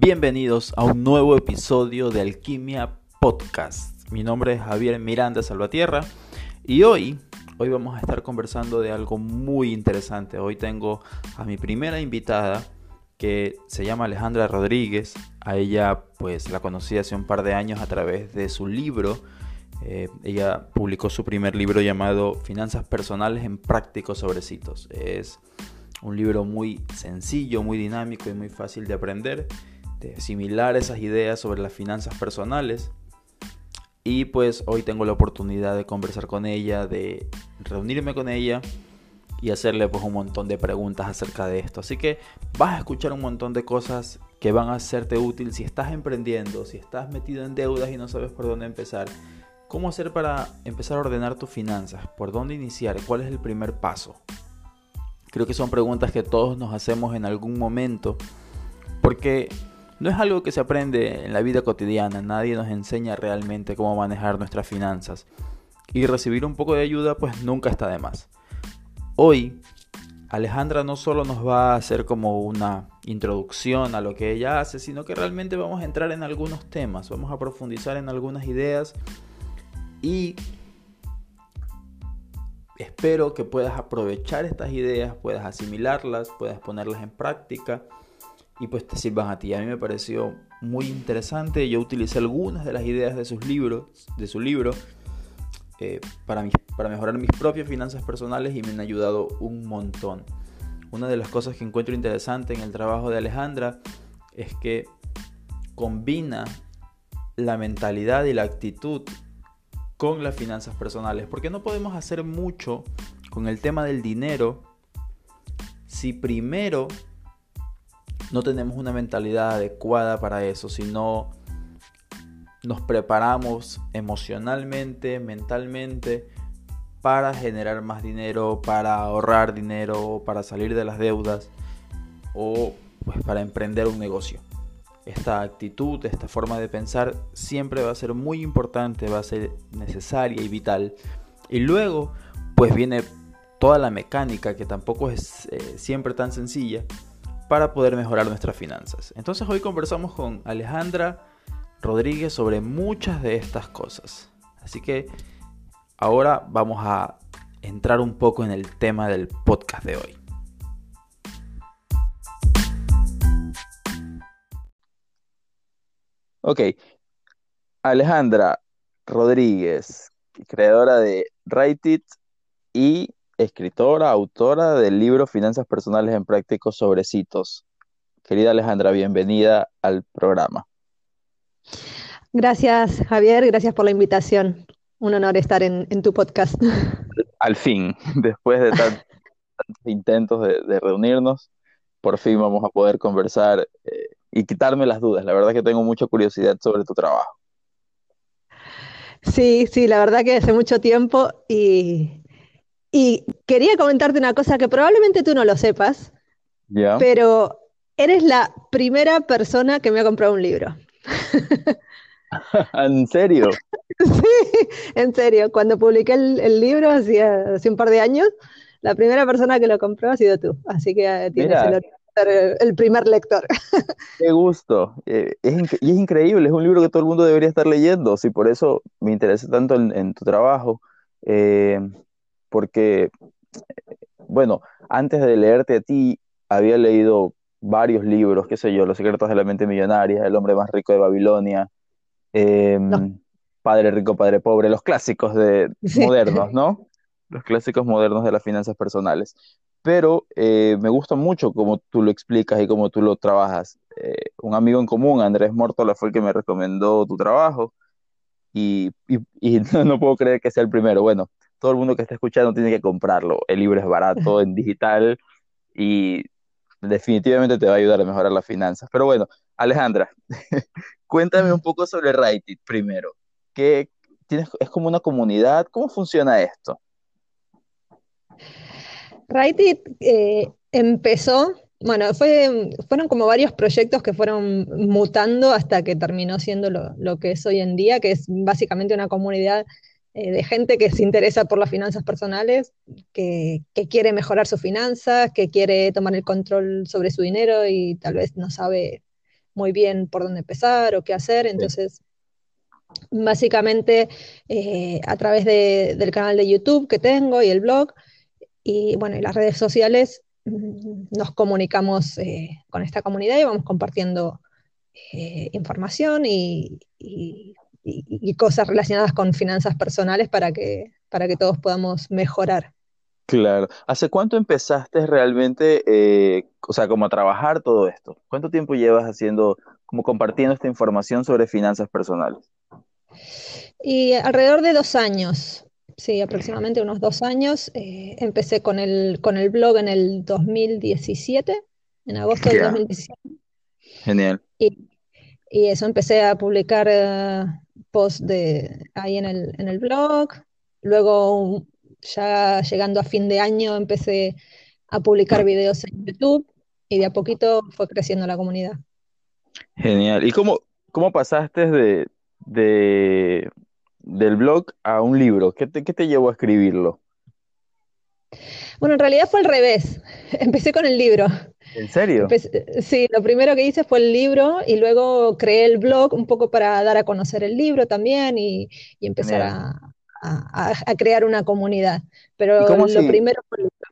Bienvenidos a un nuevo episodio de Alquimia Podcast. Mi nombre es Javier Miranda Salvatierra y hoy, hoy vamos a estar conversando de algo muy interesante. Hoy tengo a mi primera invitada que se llama Alejandra Rodríguez. A ella pues la conocí hace un par de años a través de su libro. Eh, ella publicó su primer libro llamado Finanzas Personales en Prácticos Sobrecitos. Es un libro muy sencillo, muy dinámico y muy fácil de aprender, de asimilar esas ideas sobre las finanzas personales. Y pues hoy tengo la oportunidad de conversar con ella, de reunirme con ella y hacerle pues un montón de preguntas acerca de esto. Así que vas a escuchar un montón de cosas que van a serte útil si estás emprendiendo, si estás metido en deudas y no sabes por dónde empezar. ¿Cómo hacer para empezar a ordenar tus finanzas? ¿Por dónde iniciar? ¿Cuál es el primer paso? Creo que son preguntas que todos nos hacemos en algún momento porque no es algo que se aprende en la vida cotidiana, nadie nos enseña realmente cómo manejar nuestras finanzas y recibir un poco de ayuda pues nunca está de más. Hoy, Alejandra no solo nos va a hacer como una introducción a lo que ella hace, sino que realmente vamos a entrar en algunos temas, vamos a profundizar en algunas ideas y espero que puedas aprovechar estas ideas, puedas asimilarlas, puedas ponerlas en práctica y pues te sirvan a ti. A mí me pareció muy interesante, yo utilicé algunas de las ideas de sus libros, de su libro, eh, para, para mejorar mis propias finanzas personales y me han ayudado un montón. Una de las cosas que encuentro interesante en el trabajo de Alejandra es que combina la mentalidad y la actitud con las finanzas personales, porque no podemos hacer mucho con el tema del dinero si primero no tenemos una mentalidad adecuada para eso, si no nos preparamos emocionalmente, mentalmente, para generar más dinero, para ahorrar dinero, para salir de las deudas o pues para emprender un negocio. Esta actitud, esta forma de pensar siempre va a ser muy importante, va a ser necesaria y vital. Y luego pues viene toda la mecánica que tampoco es eh, siempre tan sencilla para poder mejorar nuestras finanzas. Entonces hoy conversamos con Alejandra Rodríguez sobre muchas de estas cosas. Así que ahora vamos a entrar un poco en el tema del podcast de hoy. Ok, Alejandra Rodríguez, creadora de Write It y escritora, autora del libro Finanzas Personales en Prácticos Sobrecitos. Querida Alejandra, bienvenida al programa. Gracias, Javier, gracias por la invitación. Un honor estar en, tu podcast. Al fin, después de tantos intentos de, reunirnos, por fin vamos a poder conversar eh, y quitarme las dudas. La verdad que tengo mucha curiosidad sobre tu trabajo. Sí, sí, la verdad que hace mucho tiempo y, y quería comentarte una cosa que probablemente tú no lo sepas, pero eres la primera persona que me ha comprado un libro. ¿En serio? sí, en serio. Cuando publiqué el, libro hacía, hace un par de años, la primera persona que lo compró ha sido tú. Así que eh, tienes el, el, primer lector. Qué gusto. Eh, es, y es increíble, es un libro que todo el mundo debería estar leyendo. Sí, por eso me interesa tanto en, tu trabajo. Eh, porque, bueno, antes de leerte a ti, había leído varios libros, qué sé yo, Los secretos de la mente millonaria, El hombre más rico de Babilonia, em, Padre rico, padre pobre, los clásicos de, modernos, ¿no? Los clásicos modernos de las finanzas personales. Pero eh, me gusta mucho cómo tú lo explicas y cómo tú lo trabajas. Eh, un amigo en común, Andrés Mortola, fue el que me recomendó tu trabajo y, no, puedo creer que sea el primero. Bueno, todo el mundo que está escuchando tiene que comprarlo. El libro es barato en digital y definitivamente te va a ayudar a mejorar las finanzas. Pero bueno, Alejandra, cuéntame un poco sobre Write primero. ¿Qué, tienes, ¿Es como una comunidad? ¿Cómo funciona esto? Write eh, empezó, bueno, fue, fueron como varios proyectos que fueron mutando hasta que terminó siendo lo, lo que es hoy en día, que es básicamente una comunidad eh, de gente que se interesa por las finanzas personales, que, quiere mejorar sus finanzas, que quiere tomar el control sobre su dinero y tal vez no sabe muy bien por dónde empezar o qué hacer. Entonces, básicamente eh, a través del canal de YouTube que tengo y el blog y bueno, y las redes sociales mm, nos comunicamos eh, con esta comunidad y vamos compartiendo eh, información y, cosas relacionadas con finanzas personales para que, para que todos podamos mejorar. Claro. ¿Hace cuánto empezaste realmente, o sea, como a trabajar todo esto? ¿Cuánto tiempo llevas haciendo, como compartiendo esta información sobre finanzas personales? Y alrededor de dos años, sí, aproximadamente unos dos años. Eh, empecé con el, con el blog en el 2017, en agosto del 2017. Genial. Y, eso, empecé a publicar eh, posts de, ahí en el, en el blog. Luego, ya llegando a fin de año, empecé a publicar videos en YouTube y de a poquito fue creciendo la comunidad. Genial. ¿Y cómo, cómo pasaste de, de, del blog a un libro? ¿Qué te, qué te llevó a escribirlo? Bueno, en realidad fue al revés. Empecé con el libro. ¿En serio? sí, lo primero que hice fue el libro y luego creé el blog un poco para dar a conocer el libro también y, empezar a, crear una comunidad. Pero lo primero fue el libro.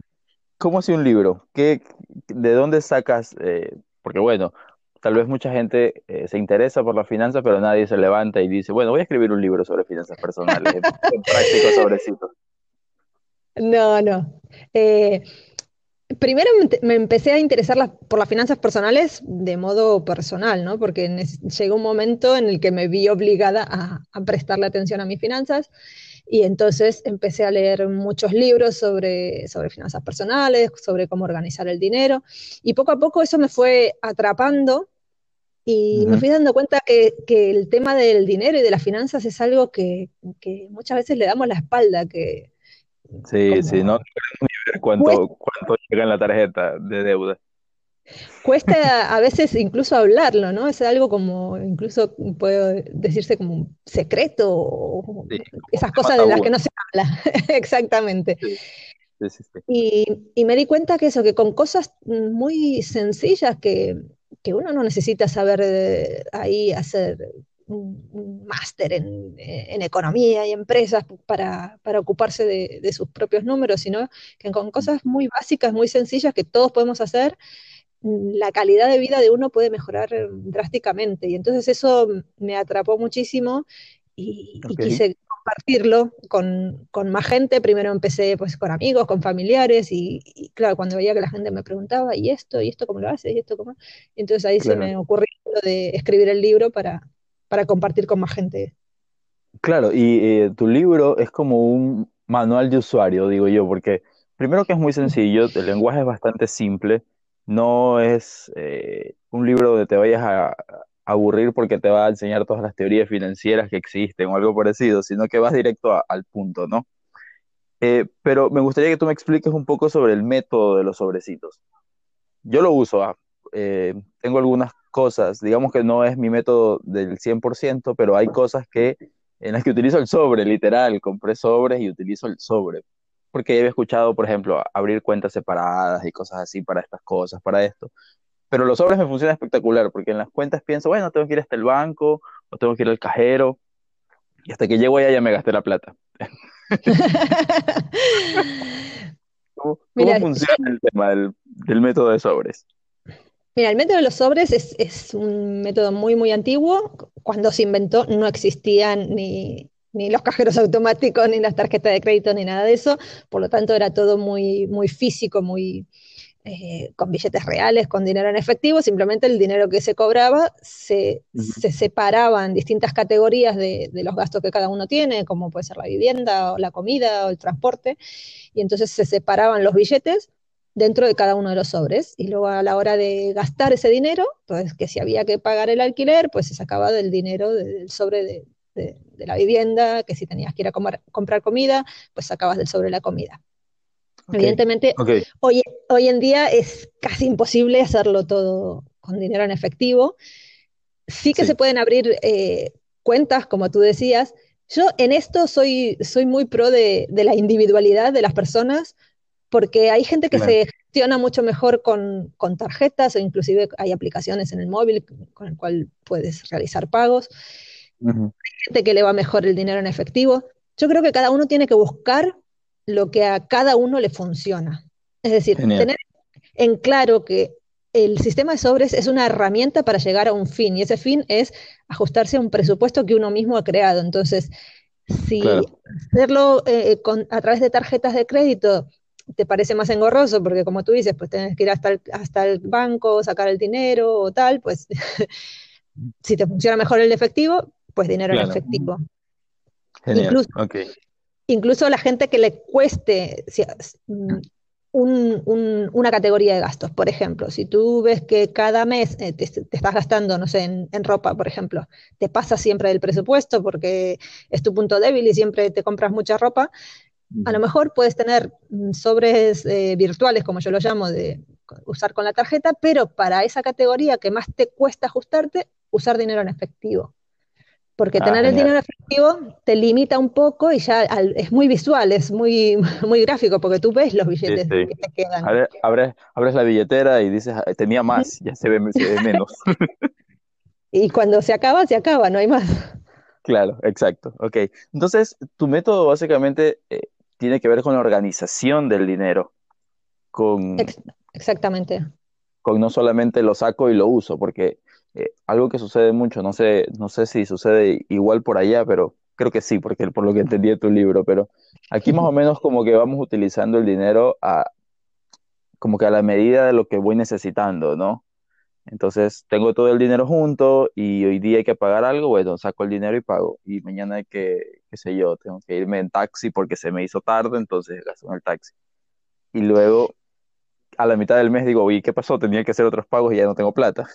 ¿Cómo hace un libro? ¿Qué, ¿De dónde sacas? Eh, porque bueno, tal vez mucha gente eh, se interesa por las finanzas, pero nadie se levanta y dice, bueno, voy a escribir un libro sobre finanzas personales, en, práctico sobrecito. No, no. Eh, primero me empecé a interesar por las finanzas personales de modo personal, ¿no? Porque llegó un momento en el que me vi obligada a, a prestarle atención a mis finanzas y entonces empecé a leer muchos libros sobre, sobre finanzas personales, sobre cómo organizar el dinero. Y poco a poco eso me fue atrapando y me fui dando cuenta que, que, el tema del dinero y de las finanzas es algo que, que muchas veces le damos la espalda, que... Sí, sí, no ver cuánto, cuánto llega en la tarjeta de deuda. Cuesta a veces incluso hablarlo, ¿no? Es algo como, incluso puede decirse como un secreto, o esas cosas de las que no se habla, exactamente. y, y, me di cuenta que eso, que con cosas muy sencillas que, que uno no necesita saber eh, ahí hacer un, máster en, en, economía y empresas para, para ocuparse de, de, sus propios números, sino que con cosas muy básicas, muy sencillas que todos podemos hacer, la calidad de vida de uno puede mejorar eh, drásticamente. Y entonces eso me atrapó muchísimo y, quise compartirlo con, con, más gente. Primero empecé pues con amigos, con familiares y, claro, cuando veía que la gente me preguntaba, ¿y esto? ¿Y esto cómo lo haces? ¿Y esto cómo? Entonces ahí se me ocurrió de escribir el libro para, para compartir con más gente. Claro, y eh, tu libro es como un manual de usuario, digo yo, porque primero que es muy sencillo, el lenguaje es bastante simple no es eh, un libro donde te vayas a, aburrir porque te va a enseñar todas las teorías financieras que existen o algo parecido, sino que vas directo al punto, ¿no? Eh, pero me gustaría que tú me expliques un poco sobre el método de los sobrecitos. Yo lo uso, ah, eh, tengo algunas cosas, digamos que no es mi método del 100%, pero hay cosas que en las que utilizo el sobre, literal, compré sobres y utilizo el sobre porque he escuchado, por ejemplo, abrir cuentas separadas y cosas así para estas cosas, para esto. Pero los sobres me funcionan espectacular, porque en las cuentas pienso, bueno, tengo que ir hasta el banco, o tengo que ir al cajero, y hasta que llego allá ya me gasté la plata. ¿Cómo, funciona el tema del, método de sobres? Mira, el método de los sobres es, es, un método muy, muy antiguo. Cuando se inventó no existían ni, ni los cajeros automáticos, ni las tarjetas de crédito, ni nada de eso. Por lo tanto, era todo muy, muy físico, muy eh, con billetes reales, con dinero en efectivo. Simplemente el dinero que se cobraba se, se separaba en distintas categorías de, de, los gastos que cada uno tiene, como puede ser la vivienda, o la comida, o el transporte. Y entonces se separaban los billetes dentro de cada uno de los sobres. Y luego a la hora de gastar ese dinero, pues que si había que pagar el alquiler, pues se sacaba del dinero del sobre de, de, la vivienda, que si tenías que ir a comprar comida, pues sacabas del sobre la comida. Evidentemente, Hoy, hoy en día es casi imposible hacerlo todo con dinero en efectivo. Sí que se pueden abrir eh, cuentas, como tú decías. Yo en esto soy, soy muy pro de, la individualidad de las personas, porque hay gente que se funciona mucho mejor con, tarjetas o inclusive hay aplicaciones en el móvil con el cual puedes realizar pagos. Hay gente que le va mejor el dinero en efectivo. Yo creo que cada uno tiene que buscar lo que a cada uno le funciona. Es decir, tener en claro que el sistema de sobres es una herramienta para llegar a un fin y ese fin es ajustarse a un presupuesto que uno mismo ha creado. Entonces, si hacerlo eh, a través de tarjetas de crédito te parece más engorroso, porque como tú dices, pues tienes que ir hasta el, hasta el banco, sacar el dinero o tal, pues si te funciona mejor el efectivo, pues dinero en efectivo. Genial. Incluso, incluso la gente que le cueste mm, una categoría de gastos. Por ejemplo, si tú ves que cada mes eh, te, estás gastando, no sé, en, ropa, por ejemplo, te pasa siempre del presupuesto porque es tu punto débil y siempre te compras mucha ropa, a lo mejor puedes tener mm, sobres eh, virtuales, como yo lo llamo, de usar con la tarjeta, pero para esa categoría que más te cuesta ajustarte, usar dinero en efectivo porque ah, tener el dinero efectivo te limita un poco y ya es muy visual, es muy, muy gráfico, porque tú ves los billetes que te quedan. Abres, abres, la billetera y dices, tenía más, ya se ve, menos. y cuando se acaba, se acaba, no hay más. Claro, exacto. Ok. Entonces, tu método básicamente eh, tiene que ver con la organización del dinero. Con, Exactamente. Con no solamente lo saco y lo uso, porque eh, algo que sucede mucho, no sé, no sé si sucede igual por allá, pero creo que sí, porque por lo que entendí de tu libro, pero aquí más o menos como que vamos utilizando el dinero a, como que a la medida de lo que voy necesitando, ¿no? Entonces tengo todo el dinero junto y hoy día hay que pagar algo, bueno, saco el dinero y pago. Y mañana hay que, qué sé yo, tengo que irme en taxi porque se me hizo tarde, entonces gasto en el taxi. Y luego a la mitad del mes digo, oye, ¿qué pasó? Tenía que hacer otros pagos y ya no tengo plata.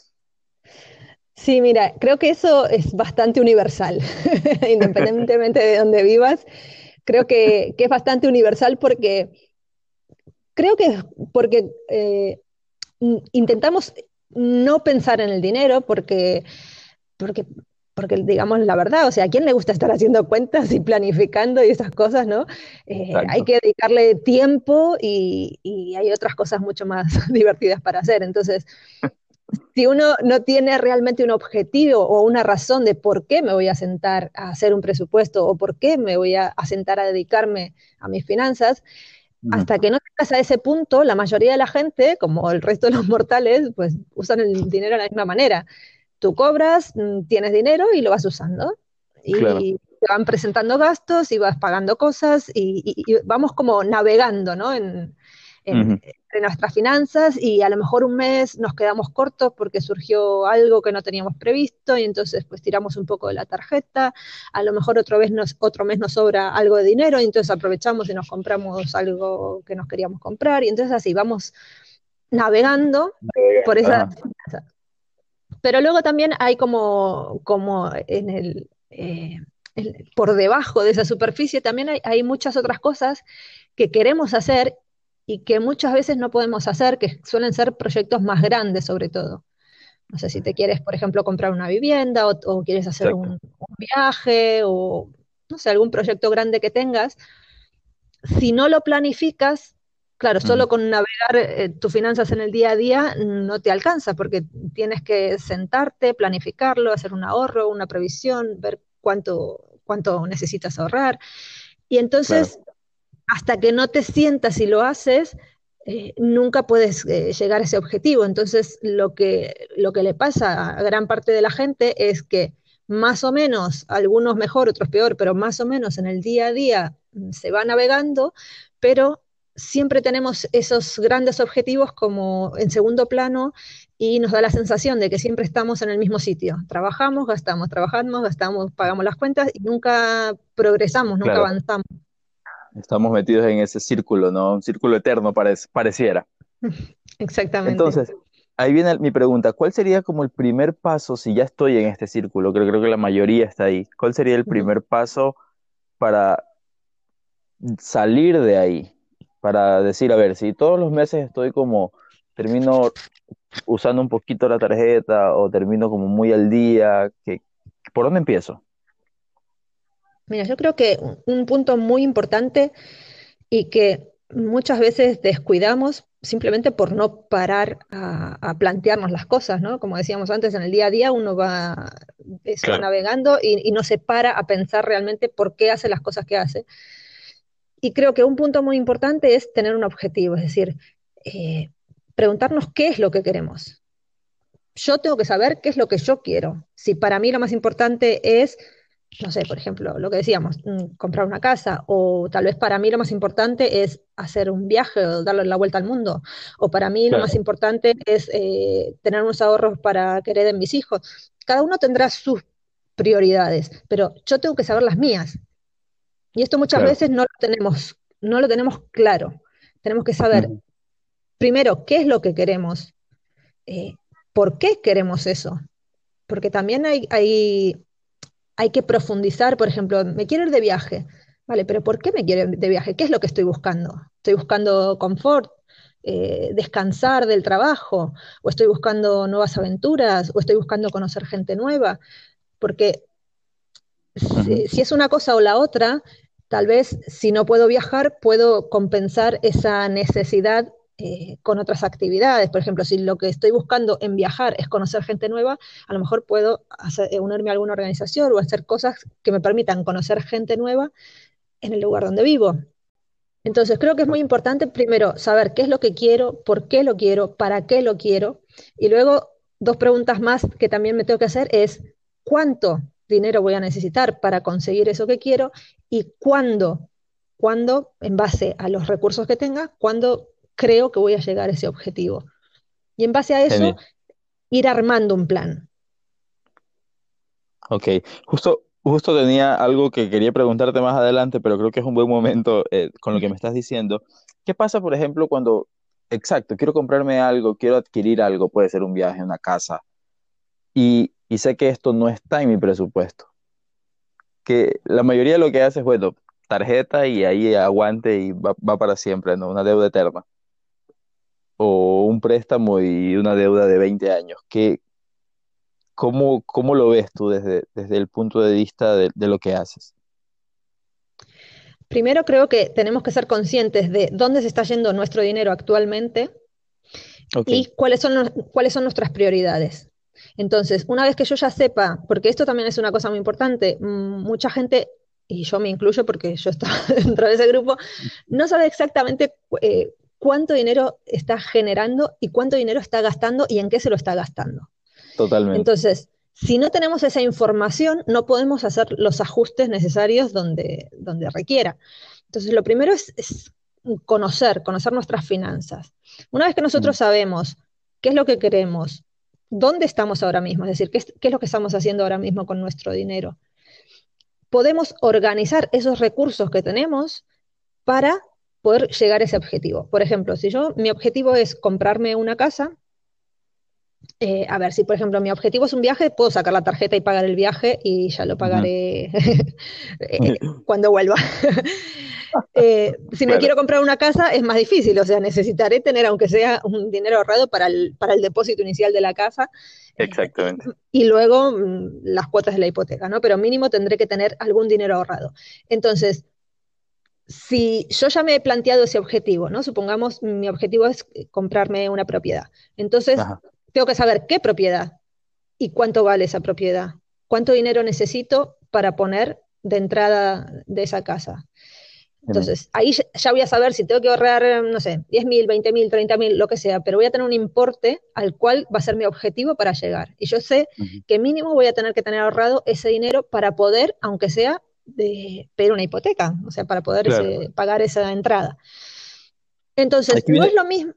Sí, mira, creo que eso es bastante universal, independientemente de dónde vivas. Creo que, es bastante universal porque creo que porque eh, intentamos no pensar en el dinero porque, porque, porque, digamos la verdad, o sea, ¿a quién le gusta estar haciendo cuentas y planificando y esas cosas, no? Eh, hay que dedicarle tiempo y, y, hay otras cosas mucho más divertidas para hacer. Entonces, si uno no tiene realmente un objetivo o una razón de por qué me voy a sentar a hacer un presupuesto o por qué me voy a, sentar a dedicarme a mis finanzas, hasta que no llegas a ese punto, la mayoría de la gente, como el resto de los mortales, pues usan el dinero de la misma manera. Tú cobras, mm, tienes dinero y lo vas usando. Y te van presentando gastos y vas pagando cosas y, vamos como navegando, ¿no? En, entre nuestras finanzas y a lo mejor un mes nos quedamos cortos porque surgió algo que no teníamos previsto y entonces pues tiramos un poco de la tarjeta, a lo mejor otro, vez nos, otro mes nos sobra algo de dinero y entonces aprovechamos y nos compramos algo que nos queríamos comprar y entonces así vamos navegando por esa... Pero luego también hay como, como en el... Eh, por debajo de esa superficie también hay, hay, muchas otras cosas que queremos hacer y que muchas veces no podemos hacer, que suelen ser proyectos más grandes sobre todo. No sé si te quieres, por ejemplo, comprar una vivienda o, quieres hacer un, viaje o, no sé, algún proyecto grande que tengas. Si no lo planificas, claro, solo con navegar eh, tus finanzas en el día a día no te alcanza porque tienes que sentarte, planificarlo, hacer un ahorro, una previsión, ver cuánto, cuánto necesitas ahorrar. Y entonces hasta que no te sientas y lo haces, eh, nunca puedes eh, llegar a ese objetivo. Entonces, lo que, lo que le pasa a gran parte de la gente es que más o menos, algunos mejor, otros peor, pero más o menos en el día a día mm, se va navegando, pero siempre tenemos esos grandes objetivos como en segundo plano y nos da la sensación de que siempre estamos en el mismo sitio. Trabajamos, gastamos, trabajamos, gastamos, pagamos las cuentas y nunca progresamos, nunca avanzamos. Estamos metidos en ese círculo, ¿no? Un círculo eterno pareciera. Exactamente. Entonces, ahí viene mi pregunta, ¿cuál sería como el primer paso si ya estoy en este círculo? Creo, creo que la mayoría está ahí. ¿Cuál sería el primer paso para salir de ahí? Para decir, a ver, si todos los meses estoy como, termino usando un poquito la tarjeta o termino como muy al día, ¿por dónde empiezo? Mira, yo creo que un punto muy importante y que muchas veces descuidamos simplemente por no parar a, plantearnos las cosas, ¿no? Como decíamos antes, en el día a día uno va, se va navegando y, no se para a pensar realmente por qué hace las cosas que hace. Y creo que un punto muy importante es tener un objetivo, es decir, eh, preguntarnos qué es lo que queremos. Yo tengo que saber qué es lo que yo quiero. Si para mí lo más importante es no sé, por ejemplo, lo que decíamos, mm, comprar una casa, o tal vez para mí lo más importante es hacer un viaje o darle la vuelta al mundo, o para mí lo más importante es eh, tener unos ahorros para que hereden mis hijos. Cada uno tendrá sus prioridades, pero yo tengo que saber las mías. Y esto muchas veces no lo tenemos, no lo tenemos claro. Tenemos que saber, primero, qué es lo que queremos, eh, por qué queremos eso. Porque también hay, hay hay que profundizar, por ejemplo, me quiero ir de viaje, ¿vale? Pero ¿por qué me quiero ir de viaje? ¿Qué es lo que estoy buscando? ¿Estoy buscando confort? Eh, descansar del trabajo, o estoy buscando nuevas aventuras, o estoy buscando conocer gente nueva, porque si, es una cosa o la otra, tal vez si no puedo viajar, puedo compensar esa necesidad eh, con otras actividades. Por ejemplo, si lo que estoy buscando en viajar es conocer gente nueva, a lo mejor puedo eh, unirme a alguna organización o hacer cosas que me permitan conocer gente nueva en el lugar donde vivo. Entonces, creo que es muy importante primero saber qué es lo que quiero, por qué lo quiero, para qué lo quiero. Y luego, dos preguntas más que también me tengo que hacer es, ¿cuánto dinero voy a necesitar para conseguir eso que quiero? Y cuándo, cuándo, en base a los recursos que tenga, cuándo creo que voy a llegar a ese objetivo. Y en base a eso, ir armando un plan. Ok, justo, justo tenía algo que quería preguntarte más adelante, pero creo que es un buen momento eh, con lo que me estás diciendo. ¿Qué pasa, por ejemplo, cuando, exacto, quiero comprarme algo, quiero adquirir algo, puede ser un viaje, una casa, y, y sé que esto no está en mi presupuesto? Que la mayoría de lo que hace es, bueno, tarjeta y ahí aguante y va, va para siempre, ¿no? Una deuda eterna o un préstamo y una deuda de 20 años. ¿Qué, cómo, cómo, lo ves tú desde, desde el punto de vista de, lo que haces? Primero creo que tenemos que ser conscientes de dónde se está yendo nuestro dinero actualmente y cuáles son, cuáles son nuestras prioridades. Entonces, una vez que yo ya sepa, porque esto también es una cosa muy importante, mm, mucha gente, y yo me incluyo porque yo estaba dentro de ese grupo, no sabe exactamente eh, cuánto dinero está generando y cuánto dinero está gastando y en qué se lo está gastando. Totalmente. Entonces, si no tenemos esa información, no podemos hacer los ajustes necesarios donde, donde requiera. Entonces, lo primero es, conocer, conocer nuestras finanzas. Una vez que nosotros mm. sabemos qué es lo que queremos, dónde estamos ahora mismo, es decir, qué qué es lo que estamos haciendo ahora mismo con nuestro dinero, podemos organizar esos recursos que tenemos para poder llegar a ese objetivo. Por ejemplo, si yo, mi objetivo es comprarme una casa, eh, a ver, si por ejemplo mi objetivo es un viaje, puedo sacar la tarjeta y pagar el viaje y ya lo pagaré eh, cuando vuelva. Eh, si me quiero comprar una casa es más difícil, o sea, necesitaré tener aunque sea un dinero ahorrado para el, para el depósito inicial de la casa. Exactamente. y luego mm, las cuotas de la hipoteca, ¿no? Pero mínimo tendré que tener algún dinero ahorrado. Entonces, si yo ya me he planteado ese objetivo, ¿no? Supongamos mi objetivo es comprarme una propiedad. Entonces, tengo que saber qué propiedad y cuánto vale esa propiedad. ¿Cuánto dinero necesito para poner de entrada de esa casa? Entonces, ahí ya voy a saber si tengo que ahorrar, no sé, 10 mil, 20 mil, 30 mil, lo que sea, pero voy a tener un importe al cual va a ser mi objetivo para llegar. Y yo sé que mínimo voy a tener que tener ahorrado ese dinero para poder, aunque sea de pedir una hipoteca, o sea, para poder pagar esa entrada. Entonces, no es lo mismo.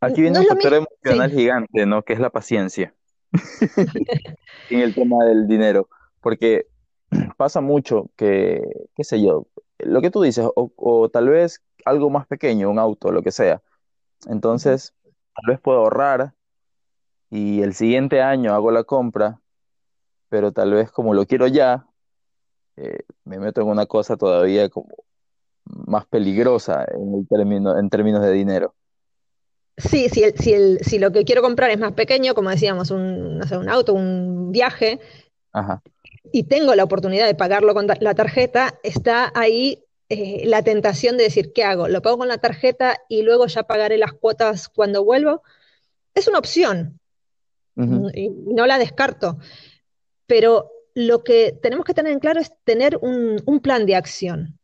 Aquí viene un factor emocional gigante, ¿no? Que es la paciencia en el tema del dinero, porque pasa mucho que, qué sé yo, lo que tú dices, o, tal vez algo más pequeño, un auto, lo que sea. Entonces, tal vez puedo ahorrar y el siguiente año hago la compra, pero tal vez como lo quiero ya, eh, me meto en una cosa todavía como más peligrosa en, el término, en términos de dinero. Sí, si, si, si lo que quiero comprar es más pequeño, como decíamos, un, no sé, un auto, un viaje, y tengo la oportunidad de pagarlo con la tarjeta, está ahí eh, la tentación de decir, ¿qué hago? ¿Lo pago con la tarjeta y luego ya pagaré las cuotas cuando vuelvo? Es una opción y no la descarto, pero lo que tenemos que tener en claro es tener un, plan de acción,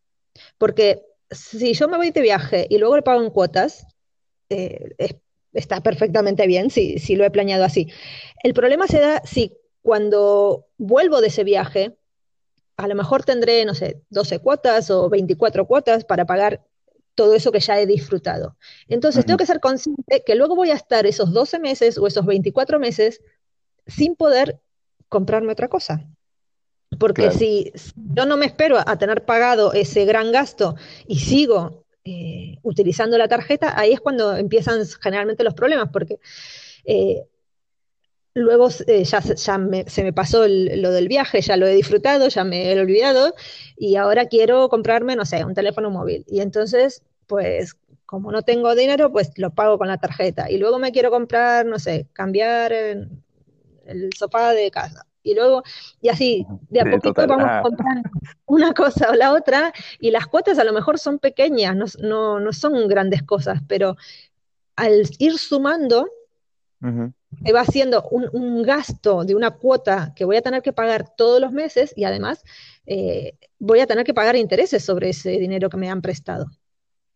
porque si yo me voy de viaje y luego le pago en cuotas, eh, está perfectamente bien si, si lo he planeado así. El problema se da si cuando vuelvo de ese viaje, a lo mejor tendré, no sé, 12 cuotas o 24 cuotas para pagar todo eso que ya he disfrutado. Entonces, tengo que ser consciente que luego voy a estar esos 12 meses o esos 24 meses sin poder comprarme otra cosa. Porque si, yo no me espero a tener pagado ese gran gasto y sigo eh, utilizando la tarjeta, ahí es cuando empiezan generalmente los problemas, porque eh, luego eh, ya, se me pasó lo del viaje, ya lo he disfrutado, ya me he olvidado y ahora quiero comprarme, no sé, un teléfono móvil. Y entonces, pues como no tengo dinero, pues lo pago con la tarjeta. Y luego me quiero comprar, no sé, cambiar el sofá de casa. Y luego, y así, de a poquito vamos ah. comprando una cosa o la otra, y las cuotas a lo mejor son pequeñas, no, no, son grandes cosas, pero al ir sumando, va haciendo un, gasto de una cuota que voy a tener que pagar todos los meses y además eh, voy a tener que pagar intereses sobre ese dinero que me han prestado.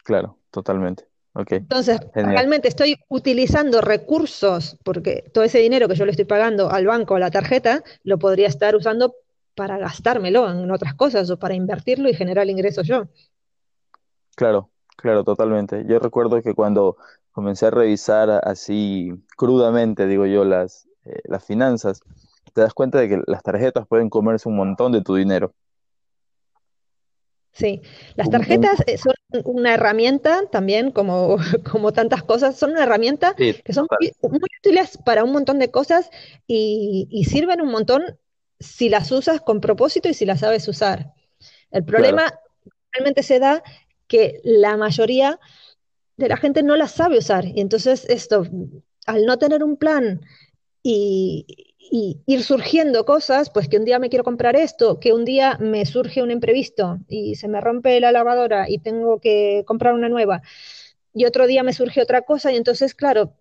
Claro, totalmente. Okay. Entonces, realmente estoy utilizando recursos, porque todo ese dinero que yo le estoy pagando al banco, a la tarjeta, lo podría estar usando para gastármelo en otras cosas o para invertirlo y generar ingresos yo. Claro, claro, totalmente. Yo recuerdo que cuando comencé a revisar así crudamente, digo yo, las, eh, las finanzas, te das cuenta de que las tarjetas pueden comerse un montón de tu dinero. Sí, las tarjetas eh, son una herramienta también, como, como tantas cosas, son una herramienta que son muy, útiles para un montón de cosas y, sirven un montón si las usas con propósito y si las sabes usar. El problema realmente se da que la mayoría de la gente no las sabe usar y entonces esto, al no tener un plan y, y ir surgiendo cosas, pues que un día me quiero comprar esto, que un día me surge un imprevisto y se me rompe la lavadora y tengo que comprar una nueva, y otro día me surge otra cosa, y entonces, claro,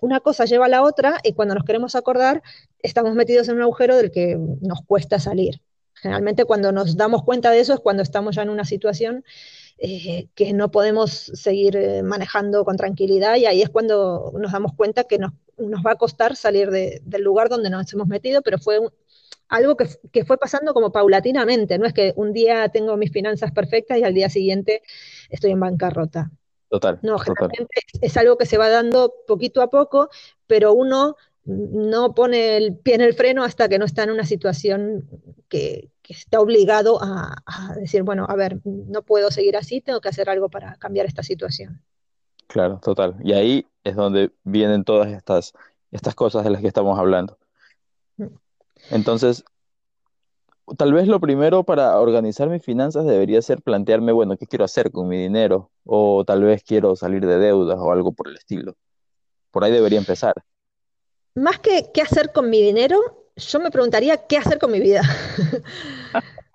una cosa lleva a la otra y cuando nos queremos acordar, estamos metidos en un agujero del que nos cuesta salir. Generalmente cuando nos damos cuenta de eso es cuando estamos ya en una situación eh, que no podemos seguir eh, manejando con tranquilidad y ahí es cuando nos damos cuenta que nos, nos va a costar salir del lugar donde nos hemos metido, pero fue algo que, que, fue pasando como paulatinamente, no es que un día tengo mis finanzas perfectas y al día siguiente estoy en bancarrota. Total. No, generalmente Es, algo que se va dando poquito a poco, pero uno no pone el pie en el freno hasta que no está en una situación que, está obligado a, decir, bueno, a ver, no puedo seguir así, tengo que hacer algo para cambiar esta situación. Claro, total. Y ahí es donde vienen todas estas, estas cosas de las que estamos hablando. Mm. Entonces, tal vez lo primero para organizar mis finanzas debería ser plantearme, bueno, ¿qué quiero hacer con mi dinero? O tal vez quiero salir de deudas o algo por el estilo. Por ahí debería empezar. Más que qué hacer con mi dinero, yo me preguntaría qué hacer con mi vida.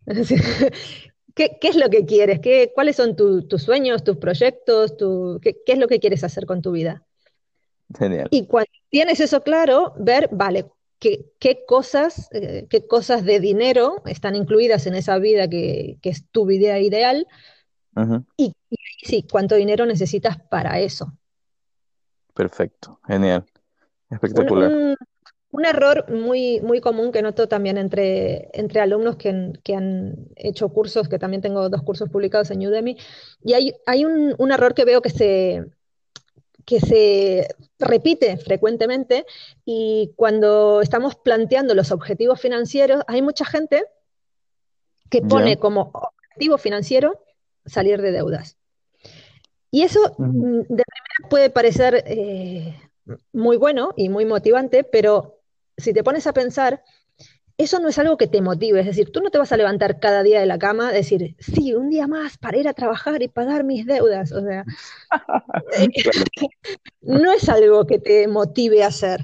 ¿Qué, es lo que quieres? ¿Qué, ¿Cuáles son tus sueños, tus proyectos? qué, es lo que quieres hacer con tu vida? Genial. Y cuando tienes eso claro, ver, vale, qué, qué cosas, eh, qué cosas de dinero están incluidas en esa vida que, es tu vida ideal y, sí, cuánto dinero necesitas para eso. Perfecto, genial, espectacular. Un error muy, muy común que noto también entre, entre alumnos que, han hecho cursos, que también tengo dos cursos publicados en Udemy, y hay, hay un, un error que veo que se, que se repite frecuentemente y cuando estamos planteando los objetivos financieros, hay mucha gente que pone como objetivo financiero salir de deudas. Y eso mm, de primera puede parecer eh, muy bueno y muy motivante, pero si te pones a pensar, eso no es algo que te motive, es decir, tú no te vas a levantar cada día de la cama y decir, sí, un día más para ir a trabajar y pagar mis deudas, o sea, no es algo que te motive a hacer.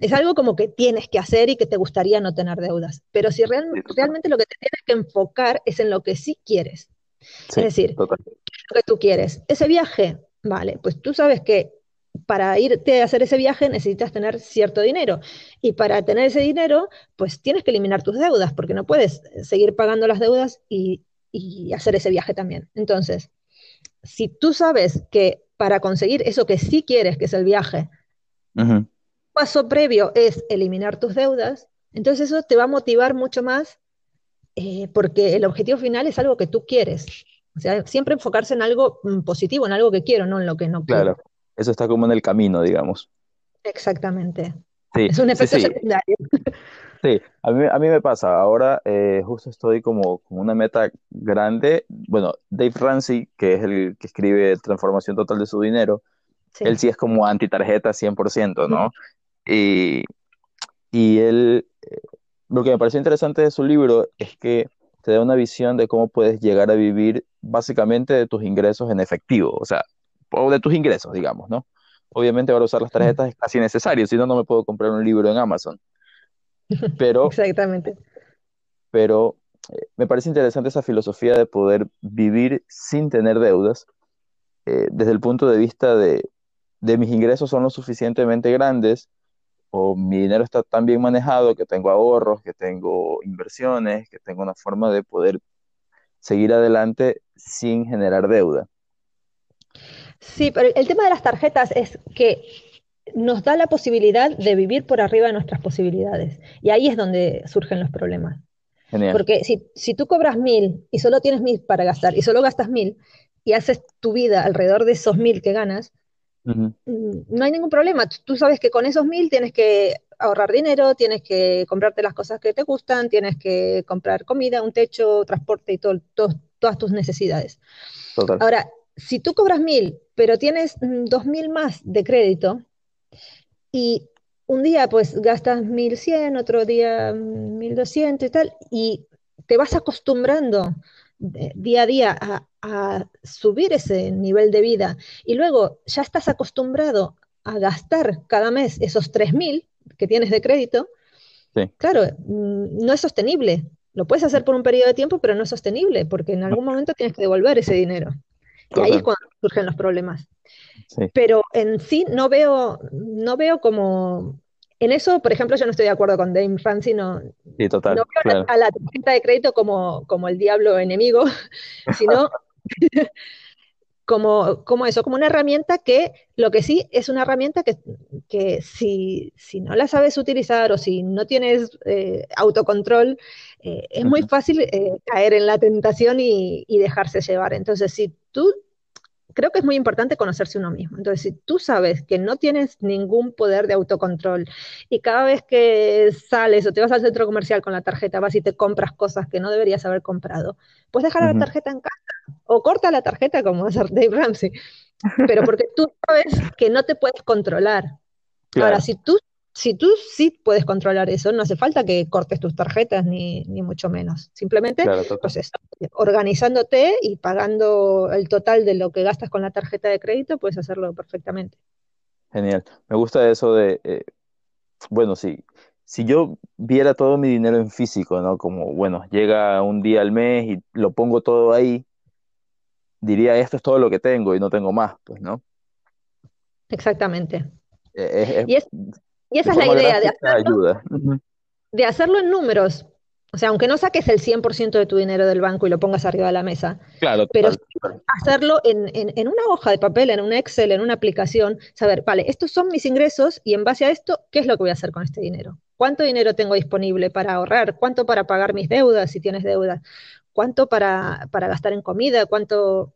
Es algo como que tienes que hacer y que te gustaría no tener deudas. Pero si realmente lo que te tienes que enfocar es en lo que sí quieres. es decir, lo que tú quieres. Ese viaje, vale, pues tú sabes que para irte a hacer ese viaje necesitas tener cierto dinero. Y para tener ese dinero, pues tienes que eliminar tus deudas, porque no puedes seguir pagando las deudas y, hacer ese viaje también. Entonces, si tú sabes que para conseguir eso que sí quieres, que es el viaje, paso previo es eliminar tus deudas, entonces eso te va a motivar mucho más eh, porque el objetivo final es algo que tú quieres. O sea, siempre enfocarse en algo mm, positivo, en algo que quiero, no en lo que no quiero. Claro, eso está como en el camino, digamos. Exactamente. es un efecto secundario. Sí, a mí, a mí me pasa. Ahora eh, justo estoy como con una meta grande. Bueno, Dave Ramsey, que es el que escribe Transformación Total de su Dinero, él sí es como anti-tarjeta 100%, ¿no? Y, y él, eh, lo que me pareció interesante de su libro es que te da una visión de cómo puedes llegar a vivir básicamente de tus ingresos en efectivo, o sea, o de tus ingresos, digamos, ¿no? Obviamente ahora usar las tarjetas es casi necesario, si no, no me puedo comprar un libro en Amazon. Pero, Exactamente. Pero eh, me parece interesante esa filosofía de poder vivir sin tener deudas, eh, desde el punto de vista de, de mis ingresos son lo suficientemente grandes o mi dinero está tan bien manejado que tengo ahorros, que tengo inversiones, que tengo una forma de poder seguir adelante sin generar deuda. Sí, pero el tema de las tarjetas es que nos da la posibilidad de vivir por arriba de nuestras posibilidades. Y ahí es donde surgen los problemas. Porque si, si, tú cobras mil y solo tienes mil para gastar y solo gastas mil y haces tu vida alrededor de esos mil que ganas, mm, no hay ningún problema. Tú sabes que con esos mil tienes que ahorrar dinero, tienes que comprarte las cosas que te gustan, tienes que comprar comida, un techo, transporte y todo, todas tus necesidades. Ahora, si tú cobras mil, pero tienes mm, dos mil más de crédito, y un día pues gastas 1100, otro día 1200 y tal, y te vas acostumbrando eh, día a día a, subir ese nivel de vida y luego ya estás acostumbrado a gastar cada mes esos 3000 que tienes de crédito, claro, mm, no es sostenible. Lo puedes hacer por un periodo de tiempo, pero no es sostenible porque en algún momento tienes que devolver ese dinero. Y ahí es cuando surgen los problemas. Pero en sí no veo, no veo como... En eso, por ejemplo, yo no estoy de acuerdo con Dame Ramsey, no, sí, total, no veo a la tarjeta de crédito como, como el diablo enemigo, sino como, como eso, como una herramienta que lo que sí es una herramienta que, que si, si no la sabes utilizar o si no tienes eh, autocontrol, eh, es muy fácil eh, caer en la tentación y, y, dejarse llevar. Entonces, si tú creo que es muy importante conocerse uno mismo. Entonces, si tú sabes que no tienes ningún poder de autocontrol y cada vez que sales o te vas al centro comercial con la tarjeta, vas y te compras cosas que no deberías haber comprado, puedes dejar la tarjeta en casa o corta la tarjeta como hace Dave Ramsey. Pero porque tú sabes que no te puedes controlar. Ahora, si tú si tú sí puedes controlar eso, no hace falta que cortes tus tarjetas ni, mucho menos. Simplemente, pues organizándote y pagando el total de lo que gastas con la tarjeta de crédito, puedes hacerlo perfectamente. Genial. Me gusta eso de, eh, bueno, sí, si yo viera todo mi dinero en físico, ¿no? Como, bueno, llega un día al mes y lo pongo todo ahí, diría, esto es todo lo que tengo y no tengo más, pues, ¿no? Exactamente. Eh, y es, y esa es la idea de hacerlo, de hacerlo en números. O sea, aunque no saques el 100% de tu dinero del banco y lo pongas arriba de la mesa, claro, pero hacerlo en, en, una hoja de papel, en un Excel, en una aplicación, saber, vale, estos son mis ingresos y en base a esto, ¿qué es lo que voy a hacer con este dinero? ¿Cuánto dinero tengo disponible para ahorrar? ¿Cuánto para pagar mis deudas si tienes deudas? ¿Cuánto para, para gastar en comida? ¿Cuánto?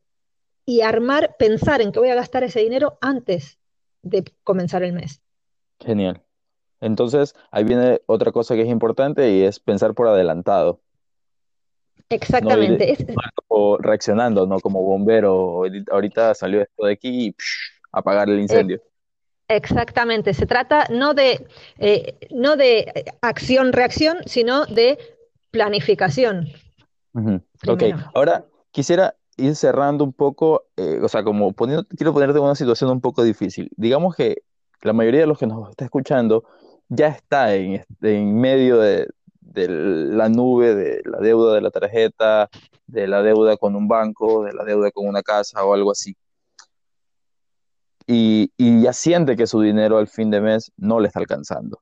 Y armar, pensar en qué voy a gastar ese dinero antes de comenzar el mes. Genial. Entonces, ahí viene otra cosa que es importante y es pensar por adelantado. Exactamente. o reaccionando, ¿no? Como bombero, ahorita salió esto de aquí y apagar el incendio. Exactamente. Se trata no de, eh, no de acción-reacción, sino de planificación. Ok, ahora quisiera ir cerrando un poco, eh, o sea, como poniendo, quiero ponerte en una situación un poco difícil. Digamos que la mayoría de los que nos está escuchando ya está en, en medio de, de la nube, de la deuda de la tarjeta, de la deuda con un banco, de la deuda con una casa o algo así. Y, ya siente que su dinero al fin de mes no le está alcanzando.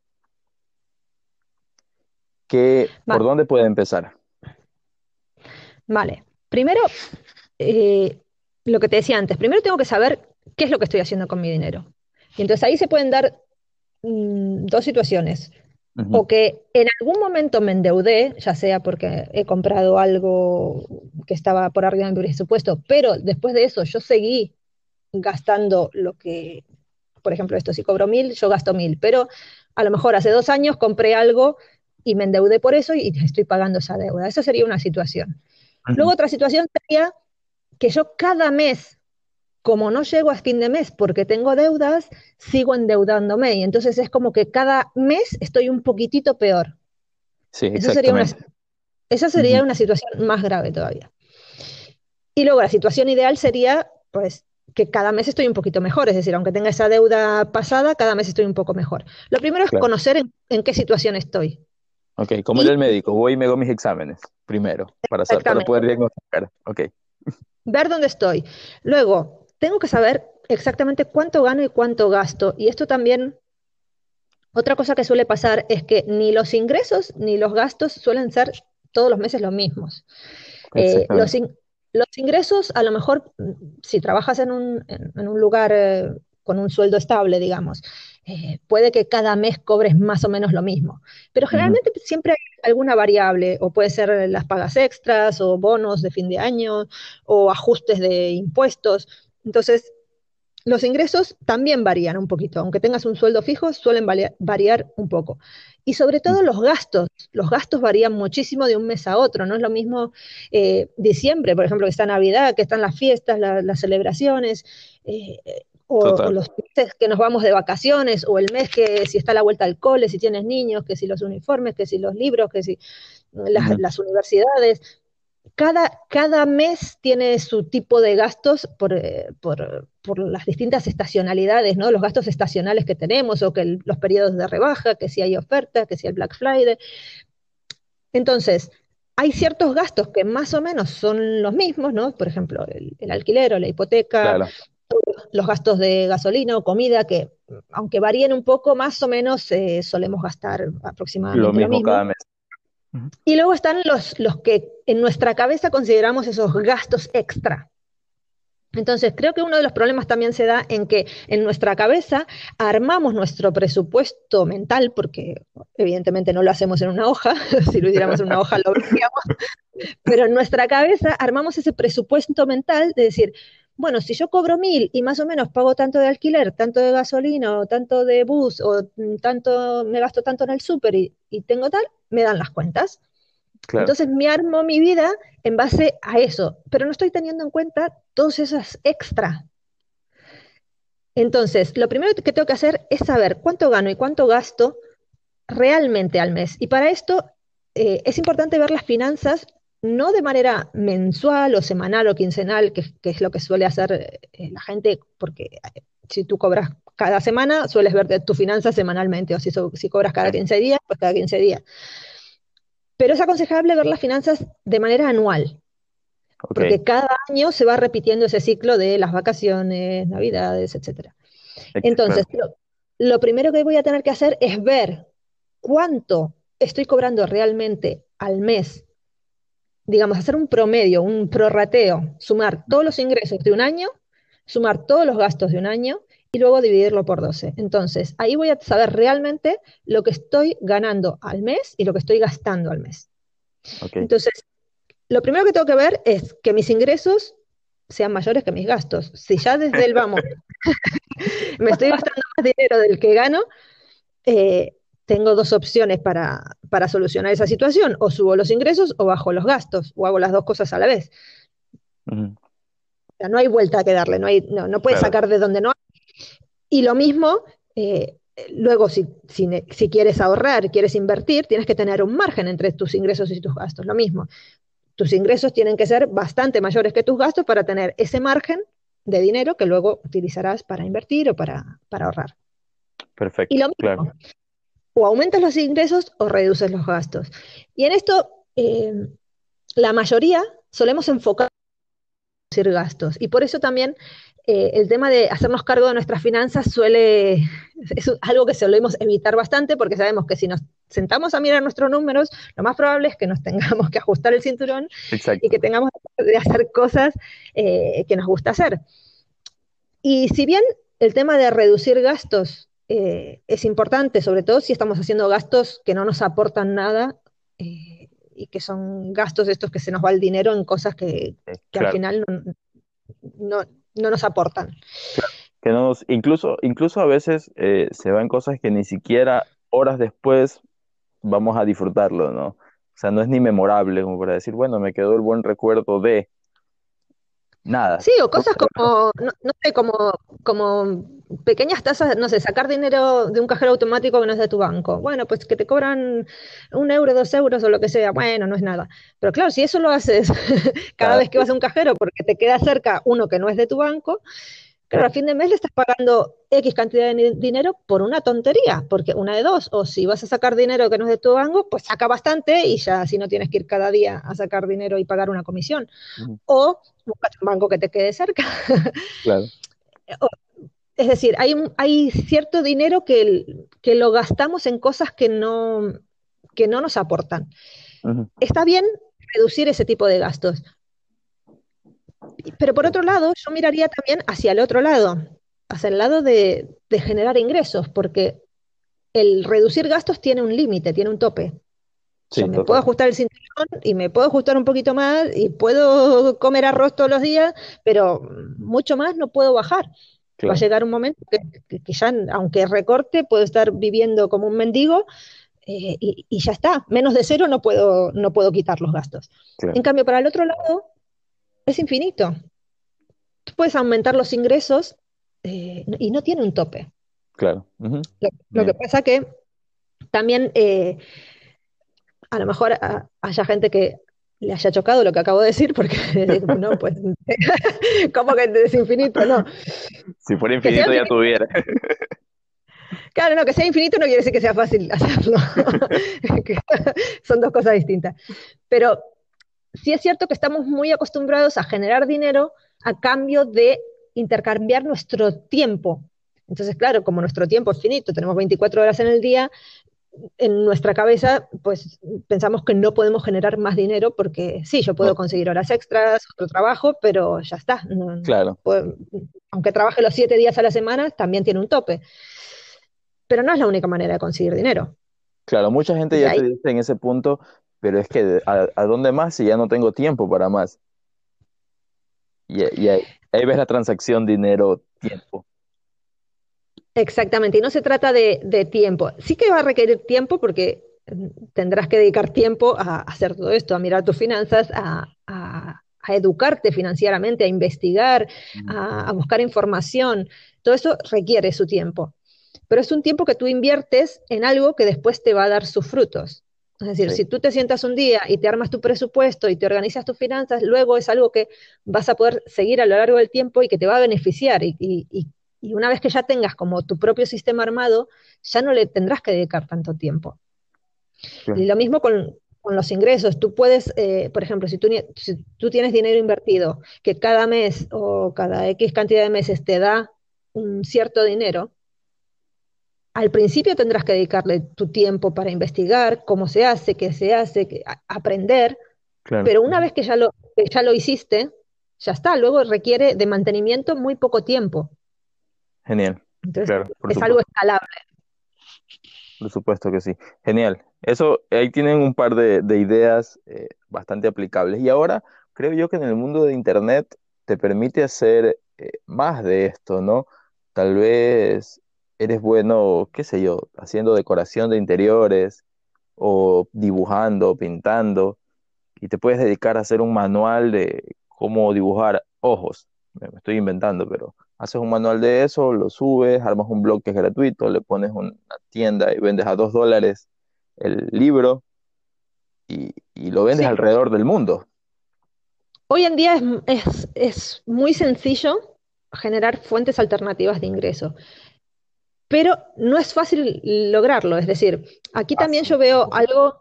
¿Qué, ¿Por dónde puede empezar? Vale, primero, eh, lo que te decía antes, primero tengo que saber qué es lo que estoy haciendo con mi dinero. Y entonces ahí se pueden dar mm, dos situaciones. O que en algún momento me endeudé, ya sea porque he comprado algo que estaba por arriba de mi presupuesto, pero después de eso yo seguí gastando lo que, por ejemplo, esto, si cobro mil, yo gasto mil, pero a lo mejor hace dos años compré algo y me endeudé por eso y estoy pagando esa deuda. Esa sería una situación. Luego otra situación sería que yo cada mes como no llego a fin de mes porque tengo deudas, sigo endeudándome. Y entonces es como que cada mes estoy un poquitito peor. Sí, Eso sería una, esa sería una situación más grave todavía. Y luego la situación ideal sería, pues, que cada mes estoy un poquito mejor. Es decir, aunque tenga esa deuda pasada, cada mes estoy un poco mejor. Lo primero es conocer en, qué situación estoy. Ok, como el médico, voy y me hago mis exámenes primero para, saber, para poder diagnosticar. Ok. Ver dónde estoy. Luego, tengo que saber exactamente cuánto gano y cuánto gasto. Y esto también, otra cosa que suele pasar es que ni los ingresos ni los gastos suelen ser todos los meses los mismos. Eh, los, ingresos, a lo mejor, si trabajas en un, lugar eh, con un sueldo estable, digamos, eh, puede que cada mes cobres más o menos lo mismo. Pero generalmente siempre hay alguna variable, o puede ser las pagas extras, o bonos de fin de año, o ajustes de impuestos. Entonces, los ingresos también varían un poquito, aunque tengas un sueldo fijo, suelen variar un poco. Y sobre todo los gastos, los gastos varían muchísimo de un mes a otro, no es lo mismo eh, diciembre, por ejemplo, que está Navidad, que están las fiestas, las celebraciones, eh, o, los meses que nos vamos de vacaciones, o el mes que si está la vuelta al cole, si tienes niños, que si los uniformes, que si los libros, que si las universidades, cada, cada mes tiene su tipo de gastos eh, por, por, las distintas estacionalidades, ¿no? Los gastos estacionales que tenemos o que los periodos de rebaja, que si hay oferta, que si hay Black Friday. Entonces, hay ciertos gastos que más o menos son los mismos, ¿no? Por ejemplo, el, alquiler o la hipoteca, los gastos de gasolina o comida, que aunque varíen un poco, más o menos eh, solemos gastar aproximadamente lo mismo, cada mes. Y luego están los, los que en nuestra cabeza consideramos esos gastos extra. Entonces, creo que uno de los problemas también se da en que en nuestra cabeza armamos nuestro presupuesto mental, porque evidentemente no lo hacemos en una hoja, si lo hiciéramos en una hoja lo veríamos, pero en nuestra cabeza armamos ese presupuesto mental de decir, bueno, si yo cobro mil y más o menos pago tanto de alquiler, tanto de gasolina, o tanto de bus, o tanto, me gasto tanto en el súper y, tengo tal, me dan las cuentas. Entonces me armo mi vida en base a eso, pero no estoy teniendo en cuenta todas esas extra. Entonces, lo primero que tengo que hacer es saber cuánto gano y cuánto gasto realmente al mes. Y para esto eh, es importante ver las finanzas no de manera mensual o semanal o quincenal, que, es lo que suele hacer eh, la gente, porque eh, si tú cobras cada semana, sueles ver tu finanzas semanalmente, o si, si cobras cada 15 días, pues cada 15 días. Pero es aconsejable ver las finanzas de manera anual, porque cada año se va repitiendo ese ciclo de las vacaciones, navidades, etc. Entonces, lo primero que voy a tener que hacer es ver cuánto estoy cobrando realmente al mes digamos, hacer un promedio, un prorrateo, sumar todos los ingresos de un año, sumar todos los gastos de un año y luego dividirlo por 12. Entonces, ahí voy a saber realmente lo que estoy ganando al mes y lo que estoy gastando al mes. Entonces, lo primero que tengo que ver es que mis ingresos sean mayores que mis gastos. Si ya desde el vamos me estoy gastando más dinero del que gano, eh, tengo dos opciones para, solucionar esa situación, o subo los ingresos o bajo los gastos, o hago las dos cosas a la vez. no hay vuelta que darle, no, hay, no, puedes sacar de donde no hay. Y lo mismo, eh, luego si, si, quieres ahorrar, quieres invertir, tienes que tener un margen entre tus ingresos y tus gastos, lo mismo. Tus ingresos tienen que ser bastante mayores que tus gastos para tener ese margen de dinero que luego utilizarás para invertir o para, ahorrar. Perfecto. Y lo mismo, o aumentas los ingresos o reduces los gastos. Y en esto, eh, la mayoría solemos enfocar en reducir gastos. Y por eso también eh, el tema de hacernos cargo de nuestras finanzas suele, es algo que solemos evitar bastante porque sabemos que si nos sentamos a mirar nuestros números, lo más probable es que nos tengamos que ajustar el cinturón y que tengamos que hacer cosas eh, que nos gusta hacer. Y si bien el tema de reducir gastos eh, es importante, sobre todo si estamos haciendo gastos que no nos aportan nada y que son gastos estos que se nos va el dinero en cosas que, al final no, nos aportan. Que nos, incluso, incluso a veces eh, se van cosas que ni siquiera horas después vamos a disfrutarlo, ¿no? O sea, no es ni memorable como para decir, bueno, me quedó el buen recuerdo de, Nada. Sí, o cosas como, no, sé, como, como pequeñas tasas, no sé, sacar dinero de un cajero automático que no es de tu banco. Bueno, pues que te cobran un euro, dos euros o lo que sea, bueno, no es nada. Pero claro, si eso lo haces cada vez que vas a un cajero porque te queda cerca uno que no es de tu banco, Claro, a fin de mes le estás pagando X cantidad de dinero por una tontería, porque una de dos, o si vas a sacar dinero que no es de tu banco, pues saca bastante y ya si no tienes que ir cada día a sacar dinero y pagar una comisión. O busca un banco que te quede cerca. Claro. es decir, hay, hay cierto dinero que, que lo gastamos en cosas que no, que no nos aportan. Está bien reducir ese tipo de gastos, pero por otro lado, yo miraría también hacia el otro lado, hacia el lado de, generar ingresos, porque el reducir gastos tiene un límite, tiene un tope. me puedo ajustar el cinturón y me puedo ajustar un poquito más y puedo comer arroz todos los días, pero mucho más no puedo bajar. Va a llegar un momento que, ya, aunque recorte, puedo estar viviendo como un mendigo eh, y, ya está. Menos de cero no puedo, no puedo quitar los gastos. En cambio, para el otro lado, es infinito. Tú puedes aumentar los ingresos eh, y no tiene un tope. Claro. lo, que pasa que también eh, a lo mejor haya gente que le haya chocado lo que acabo de decir, porque no, pues, ¿cómo que es infinito? No. Si fuera infinito ya tuviera. Claro, no, que sea infinito no quiere decir que sea fácil hacerlo. Son dos cosas distintas. Pero sí es cierto que estamos muy acostumbrados a generar dinero a cambio de intercambiar nuestro tiempo. Entonces, claro, como nuestro tiempo es finito, tenemos 24 horas en el día, en nuestra cabeza, pues pensamos que no podemos generar más dinero porque sí, yo puedo conseguir horas extras, otro trabajo, pero ya está. claro. aunque trabaje los siete días a la semana, también tiene un tope. Pero no es la única manera de conseguir dinero. Claro, mucha gente ya te dice en ese punto, pero es que ¿a, dónde más si ya no tengo tiempo para más? Y, ahí, ves la transacción dinero-tiempo. Exactamente, y no se trata de, tiempo. Sí que va a requerir tiempo porque tendrás que dedicar tiempo a, hacer todo esto, a mirar tus finanzas, a, educarte financieramente, a investigar, a, buscar información. Todo eso requiere su tiempo. Pero es un tiempo que tú inviertes en algo que después te va a dar sus frutos. Es decir, si tú te sientas un día y te armas tu presupuesto y te organizas tus finanzas, luego es algo que vas a poder seguir a lo largo del tiempo y que te va a beneficiar. Y, una vez que ya tengas como tu propio sistema armado, ya no le tendrás que dedicar tanto tiempo. Y lo mismo con, los ingresos. Tú puedes, eh, por ejemplo, si tú, si tú tienes dinero invertido que cada mes o cada X cantidad de meses te da un cierto dinero, al principio tendrás que dedicarle tu tiempo para investigar cómo se hace, qué se hace, aprender, pero una vez que ya lo, ya lo hiciste, ya está, luego requiere de mantenimiento muy poco tiempo. Genial. Entonces, es algo escalable. Por supuesto que sí. Genial. Eso, ahí tienen un par de, ideas eh, bastante aplicables. Y ahora creo yo que en el mundo de Internet te permite hacer eh, más de esto, ¿no? Tal vez eres bueno, qué sé yo, haciendo decoración de interiores o dibujando, pintando, y te puedes dedicar a hacer un manual de cómo dibujar ojos. Me estoy inventando, pero haces un manual de eso, lo subes, armas un blog que es gratuito, le pones una tienda y vendes a dos dólares el libro y, lo vendes alrededor del mundo. Hoy en día es, es muy sencillo generar fuentes alternativas de ingreso. Pero no es fácil lograrlo. Es decir, aquí también yo veo algo,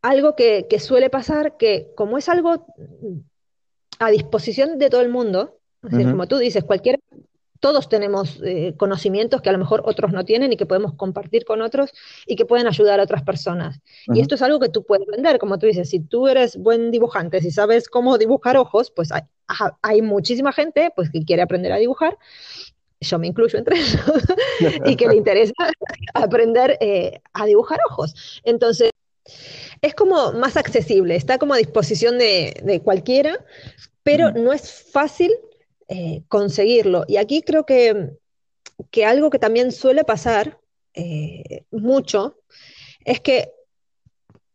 algo que, suele pasar, que como es algo a disposición de todo el mundo, como tú dices, cualquier todos tenemos eh, conocimientos que a lo mejor otros no tienen y que podemos compartir con otros y que pueden ayudar a otras personas. Y esto es algo que tú puedes vender, como tú dices, si tú eres buen dibujante, si sabes cómo dibujar ojos, pues hay, muchísima gente pues, que quiere aprender a dibujar, yo me incluyo entre ellos, y que le interesa aprender eh, a dibujar ojos. Entonces, es como más accesible, está como a disposición de, cualquiera, pero no es fácil eh, conseguirlo. Y aquí creo que, que, algo que también suele pasar eh, mucho es que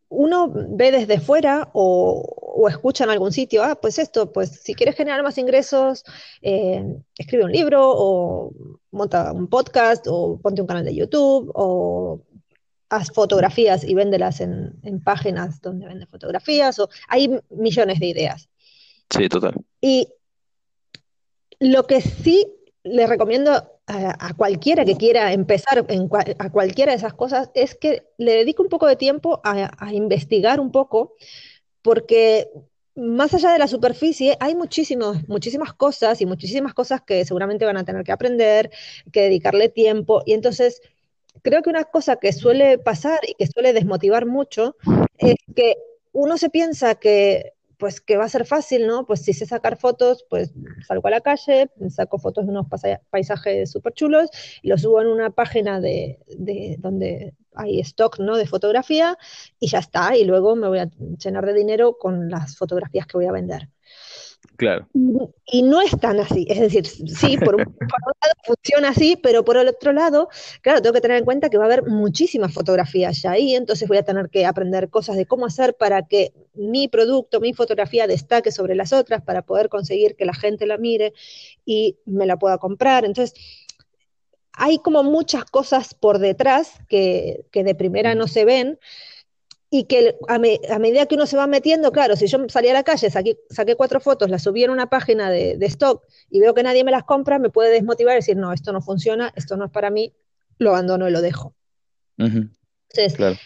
uno ve desde fuera o, escucha en algún sitio, ah, pues esto, pues si quieres generar más ingresos, eh, escribe un libro o monta un podcast o ponte un canal de YouTube o haz fotografías y véndelas en, en páginas donde vende fotografías o hay millones de ideas. Sí, total. Y lo que sí le recomiendo a, cualquiera que quiera empezar en a cualquiera de esas cosas es que le dedique un poco de tiempo a, investigar un poco, porque más allá de la superficie hay muchísimas cosas y muchísimas cosas que seguramente van a tener que aprender, que dedicarle tiempo. Y entonces creo que una cosa que suele pasar y que suele desmotivar mucho es que uno se piensa que pues que va a ser fácil, ¿no? Pues si sé sacar fotos, pues salgo a la calle, saco fotos de unos paisajes súper chulos y los subo en una página de, de, donde hay stock, ¿no? De fotografía y ya está. Y luego me voy a llenar de dinero con las fotografías que voy a vender. Claro. Y, no es tan así. Es decir, sí, por un, lado funciona así, pero por el otro lado, claro, tengo que tener en cuenta que va a haber muchísimas fotografías ya ahí, entonces voy a tener que aprender cosas de cómo hacer para que mi producto, mi fotografía destaque sobre las otras, para poder conseguir que la gente la mire y me la pueda comprar. Entonces, hay como muchas cosas por detrás que, que de primera no se ven y que a, medida que uno se va metiendo, claro, si yo salí a la calle, saqué, saqué cuatro fotos, las subí en una página de, stock y veo que nadie me las compra, me puede desmotivar y decir, no, esto no funciona, esto no es para mí, lo abandono y lo dejo. Entonces,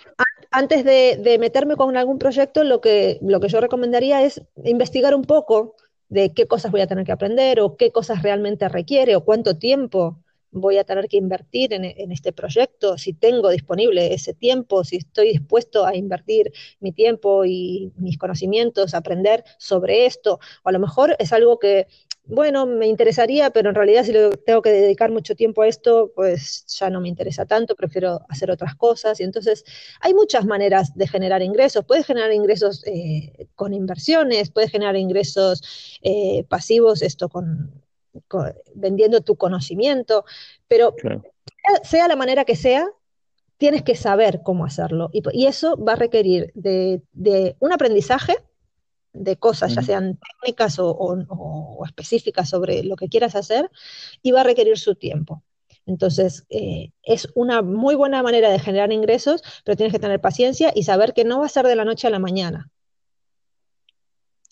antes de, meterme con algún proyecto, lo que, lo que yo recomendaría es investigar un poco de qué cosas voy a tener que aprender o qué cosas realmente requiere o cuánto tiempo voy a tener que invertir en, este proyecto, si tengo disponible ese tiempo, si estoy dispuesto a invertir mi tiempo y mis conocimientos, aprender sobre esto, o a lo mejor es algo que, bueno, me interesaría, pero en realidad si tengo que dedicar mucho tiempo a esto, pues ya no me interesa tanto, prefiero hacer otras cosas. Y entonces hay muchas maneras de generar ingresos. Puedes generar ingresos eh, con inversiones, puedes generar ingresos eh, pasivos, esto con vendiendo tu conocimiento, pero sea la manera que sea, tienes que saber cómo hacerlo. Y, eso va a requerir de, un aprendizaje de cosas, ya sean técnicas o, específicas sobre lo que quieras hacer, y va a requerir su tiempo. Entonces, eh, es una muy buena manera de generar ingresos, pero tienes que tener paciencia y saber que no va a ser de la noche a la mañana.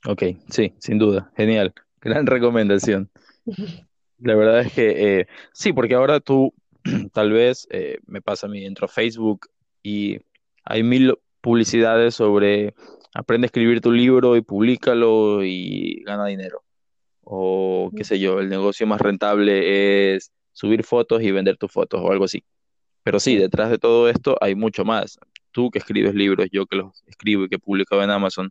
Ok, sí, sin duda. Genial. Gran recomendación. La verdad es que eh, sí, porque ahora tú tal vez eh, me pasa a mí, entro a Facebook y hay mil publicidades sobre aprende a escribir tu libro y públicalo y gana dinero. O qué sé yo, el negocio más rentable es subir fotos y vender tus fotos o algo así. Pero sí, detrás de todo esto hay mucho más. Tú que escribes libros, yo que los escribo y que publico en Amazon,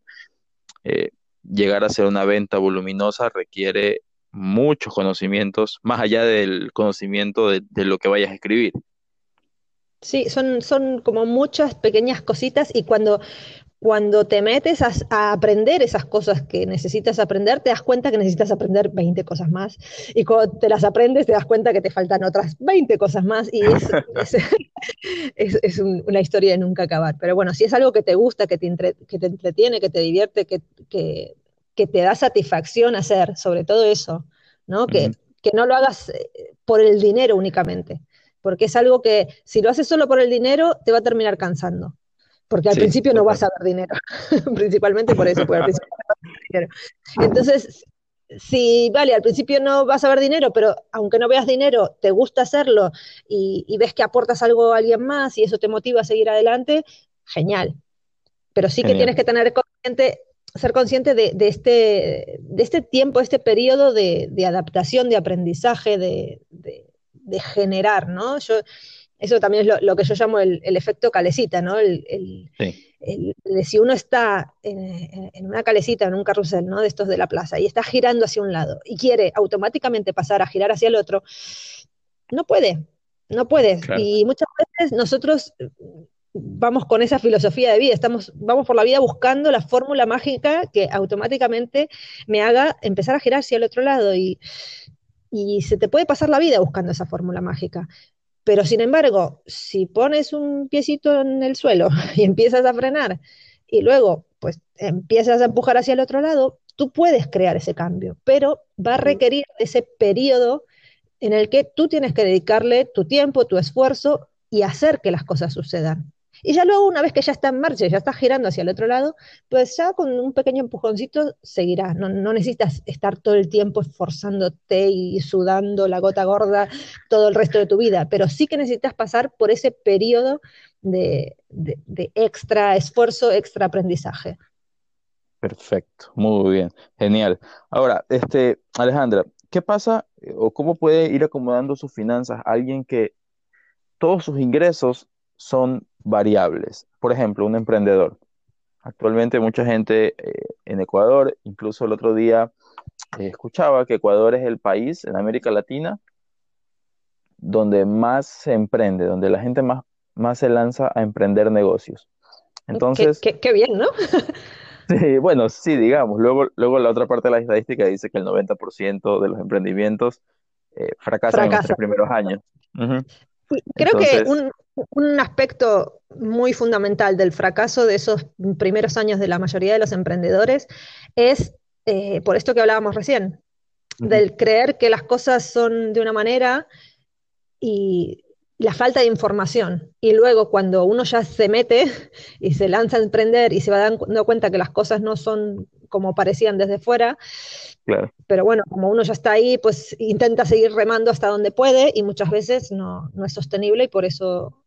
eh, llegar a hacer una venta voluminosa requiere muchos conocimientos, más allá del conocimiento de, lo que vayas a escribir. Sí, son, son como muchas pequeñas cositas y cuando, cuando te metes a, aprender esas cosas que necesitas aprender, te das cuenta que necesitas aprender 20 cosas más. Y cuando te las aprendes, te das cuenta que te faltan otras 20 cosas más. Y es, es, una historia de nunca acabar. Pero bueno, si es algo que te gusta, que te, que te entretiene, que te divierte, que, que, que te da satisfacción hacer, sobre todo eso, ¿no? Que, que no lo hagas eh, por el dinero únicamente, porque es algo que si lo haces solo por el dinero, te va a terminar cansando, porque al principio no vas a dar dinero, principalmente por eso, porque al principio no vas a dar dinero. Entonces, si, vale, al principio no vas a ver dinero, pero aunque no veas dinero, te gusta hacerlo y, y ves que aportas algo a alguien más y eso te motiva a seguir adelante, genial. Pero sí que tienes que tener consciente, ser consciente de, de este, de este tiempo, este periodo de, de adaptación, de aprendizaje, de, generar, ¿no? Yo, eso también es lo, lo que yo llamo el, el efecto calecita, ¿no? El, el- Sí, el- de si uno está en, en una calecita, en un carrusel, ¿no? De estos de la plaza, y está girando hacia un lado y quiere automáticamente pasar a girar hacia el otro, no puede, no puede. claro. Y muchas veces nosotros vamos con esa filosofía de vida, estamos, vamos por la vida buscando la fórmula mágica que automáticamente me haga empezar a girar hacia el otro lado y, y se te puede pasar la vida buscando esa fórmula mágica. Pero sin embargo, si pones un piecito en el suelo y empiezas a frenar y luego pues empiezas a empujar hacia el otro lado, tú puedes crear ese cambio, pero va a requerir ese periodo en el que tú tienes que dedicarle tu tiempo, tu esfuerzo y hacer que las cosas sucedan. Y ya luego, una vez que ya está en marcha, ya está girando hacia el otro lado, pues ya con un pequeño empujoncito seguirá. No, no necesitas estar todo el tiempo esforzándote y sudando la gota gorda todo el resto de tu vida, pero sí que necesitas pasar por ese periodo de, de, de extra esfuerzo, extra aprendizaje. Perfecto, muy bien, genial. Ahora, este, Alejandra, ¿qué pasa eh, o cómo puede ir acomodando sus finanzas alguien que todos sus ingresos son variables? Por ejemplo, un emprendedor. Actualmente mucha gente eh, en Ecuador, incluso el otro día eh, escuchaba que Ecuador es el país en América Latina donde más se emprende, donde la gente más, más se lanza a emprender negocios. Entonces, qué, qué bien, ¿no? Sí, bueno, sí, digamos. Luego, luego la otra parte de la estadística dice que el 90% de los emprendimientos eh, fracasan en los tres primeros años. Creo que un, un aspecto muy fundamental del fracaso de esos primeros años de la mayoría de los emprendedores es, eh, por esto que hablábamos recién, del creer que las cosas son de una manera y la falta de información. Y luego cuando uno ya se mete y se lanza a emprender y se va dando cuenta que las cosas no son como parecían desde fuera, claro. pero bueno, como uno ya está ahí, pues intenta seguir remando hasta donde puede y muchas veces no, no es sostenible y por eso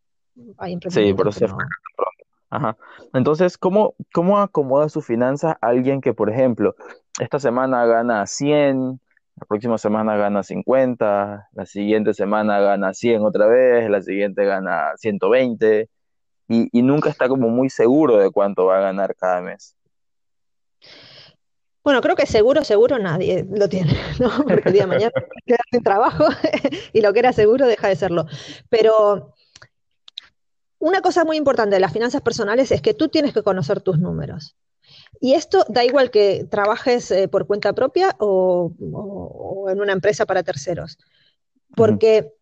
hay Sí, emprendimientos no. fracasan pronto. Ajá. Entonces, ¿cómo, cómo acomoda sus finanzas alguien que, por ejemplo, esta semana gana 100, la próxima semana gana 50, la siguiente semana gana 100 otra vez, la siguiente gana 120 y, y nunca está como muy seguro de cuánto va a ganar cada mes? Bueno, creo que seguro, seguro nadie lo tiene, ¿no? Porque el día de mañana quedas sin trabajo y lo que era seguro deja de serlo. Pero una cosa muy importante de las finanzas personales es que tú tienes que conocer tus números. Y esto da igual que trabajes eh, por cuenta propia o, o- o en una empresa para terceros, porque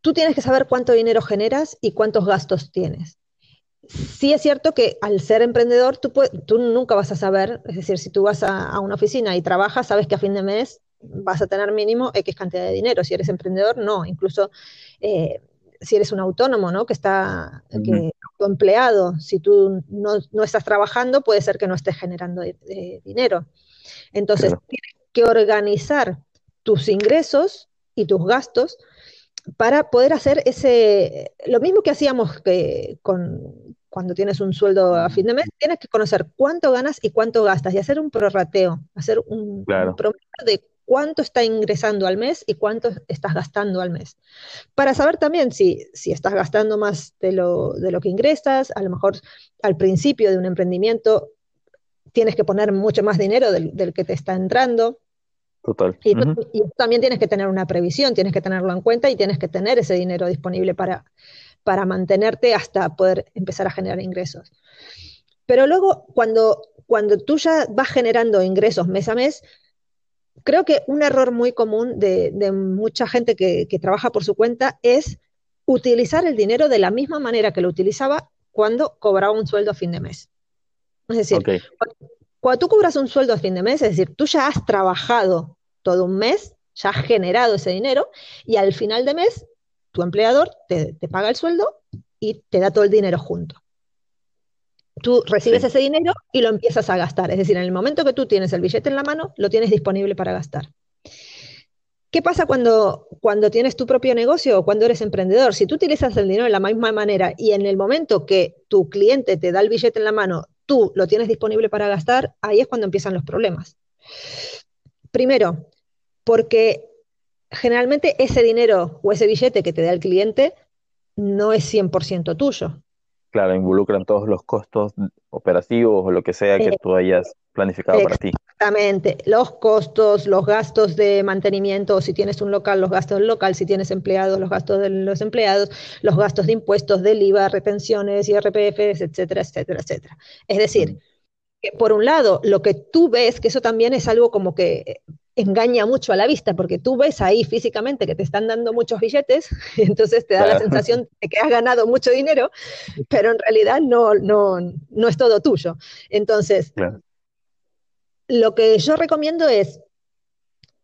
tú tienes que saber cuánto dinero generas y cuántos gastos tienes. Sí es cierto que al ser emprendedor tú, nunca vas a saber, es decir, si tú vas a, a una oficina y trabajas, sabes que a fin de mes vas a tener mínimo X cantidad de dinero. Si eres emprendedor, no. Incluso eh, si eres un autónomo, ¿no? Que está, que empleado, si tú no, no estás trabajando, puede ser que no estés generando eh, eh, dinero. Entonces, claro. tienes que organizar tus ingresos y tus gastos para poder hacer ese, lo mismo que hacíamos que con, cuando tienes un sueldo a fin de mes, tienes que conocer cuánto ganas y cuánto gastas y hacer un prorrateo, hacer un, un Claro. promedio de cuánto está ingresando al mes y cuánto estás gastando al mes. Para saber también si, si estás gastando más de lo, de lo que ingresas, a lo mejor al principio de un emprendimiento tienes que poner mucho más dinero del, del que te está entrando. Total. Y tú, Ujú, y tú también tienes que tener una previsión, tienes que tenerlo en cuenta y tienes que tener ese dinero disponible para, para mantenerte hasta poder empezar a generar ingresos. Pero luego, cuando, cuando tú ya vas generando ingresos mes a mes, creo que un error muy común de, de mucha gente que, que trabaja por su cuenta es utilizar el dinero de la misma manera que lo utilizaba cuando cobraba un sueldo a fin de mes. Es decir, cuando tú cobras un sueldo a fin de mes, es decir, tú ya has trabajado todo un mes, ya has generado ese dinero y al final de mes tu empleador te, te paga el sueldo y te da todo el dinero junto. Tú recibes ese dinero y lo empiezas a gastar. Es decir, en el momento que tú tienes el billete en la mano, lo tienes disponible para gastar. ¿Qué pasa cuando, cuando tienes tu propio negocio o cuando eres emprendedor? Si tú utilizas el dinero de la misma manera y en el momento que tu cliente te da el billete en la mano, tú lo tienes disponible para gastar, ahí es cuando empiezan los problemas. Primero, porque generalmente ese dinero o ese billete que te da el cliente no es 100% tuyo. Claro, involucran todos los costos operativos o lo que sea que eh, tú hayas planificado para ti. Exactamente, los costos, los gastos de mantenimiento, si tienes un local, los gastos del local, si tienes empleados, los gastos de los empleados, los gastos de impuestos, del IVA, retenciones, IRPFs, etcétera, etcétera, etcétera. Es decir, que por un lado, lo que tú ves, que eso también es algo como que engaña mucho a la vista, porque tú ves ahí físicamente que te están dando muchos billetes, y entonces te da la sensación de que has ganado mucho dinero, pero en realidad no, no, no es todo tuyo. Entonces, lo que yo recomiendo es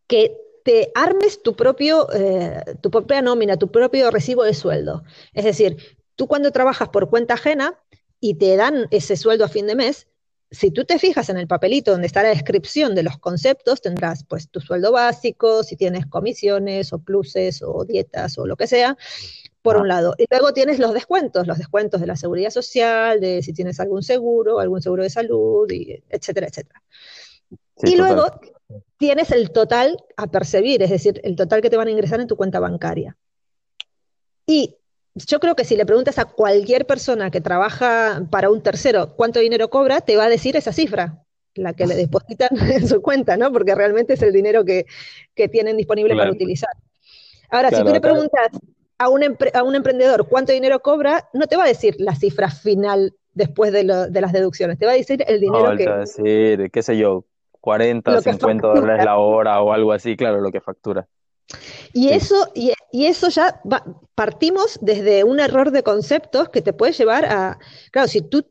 que te armes tu, propio, eh, tu propia nómina, tu propio recibo de sueldo. Es decir, tú cuando trabajas por cuenta ajena y te dan ese sueldo a fin de mes, si tú te fijas en el papelito donde está la descripción de los conceptos, tendrás pues tu sueldo básico, si tienes comisiones o pluses o dietas o lo que sea, por un lado. Y luego tienes los descuentos, los descuentos de la seguridad social, de si tienes algún seguro, algún seguro de salud, y etcétera, etcétera y luego tienes el total a percibir, es decir, el total que te van a ingresar en tu cuenta bancaria. Y yo creo que si le preguntas a cualquier persona que trabaja para un tercero cuánto dinero cobra, te va a decir esa cifra, la que le depositan en su cuenta, ¿no? Porque realmente es el dinero que, tienen disponible para utilizar. Ahora, si tú le preguntas a un, a un, emprendedor cuánto dinero cobra, no te va a decir la cifra final después de, las deducciones, te va a decir el dinero que... Te va a decir, qué sé yo, 40, 50 dólares la hora o algo así, claro, lo que factura. Y eso, y, eso ya partimos desde un error de conceptos que te puede llevar a, claro, si tú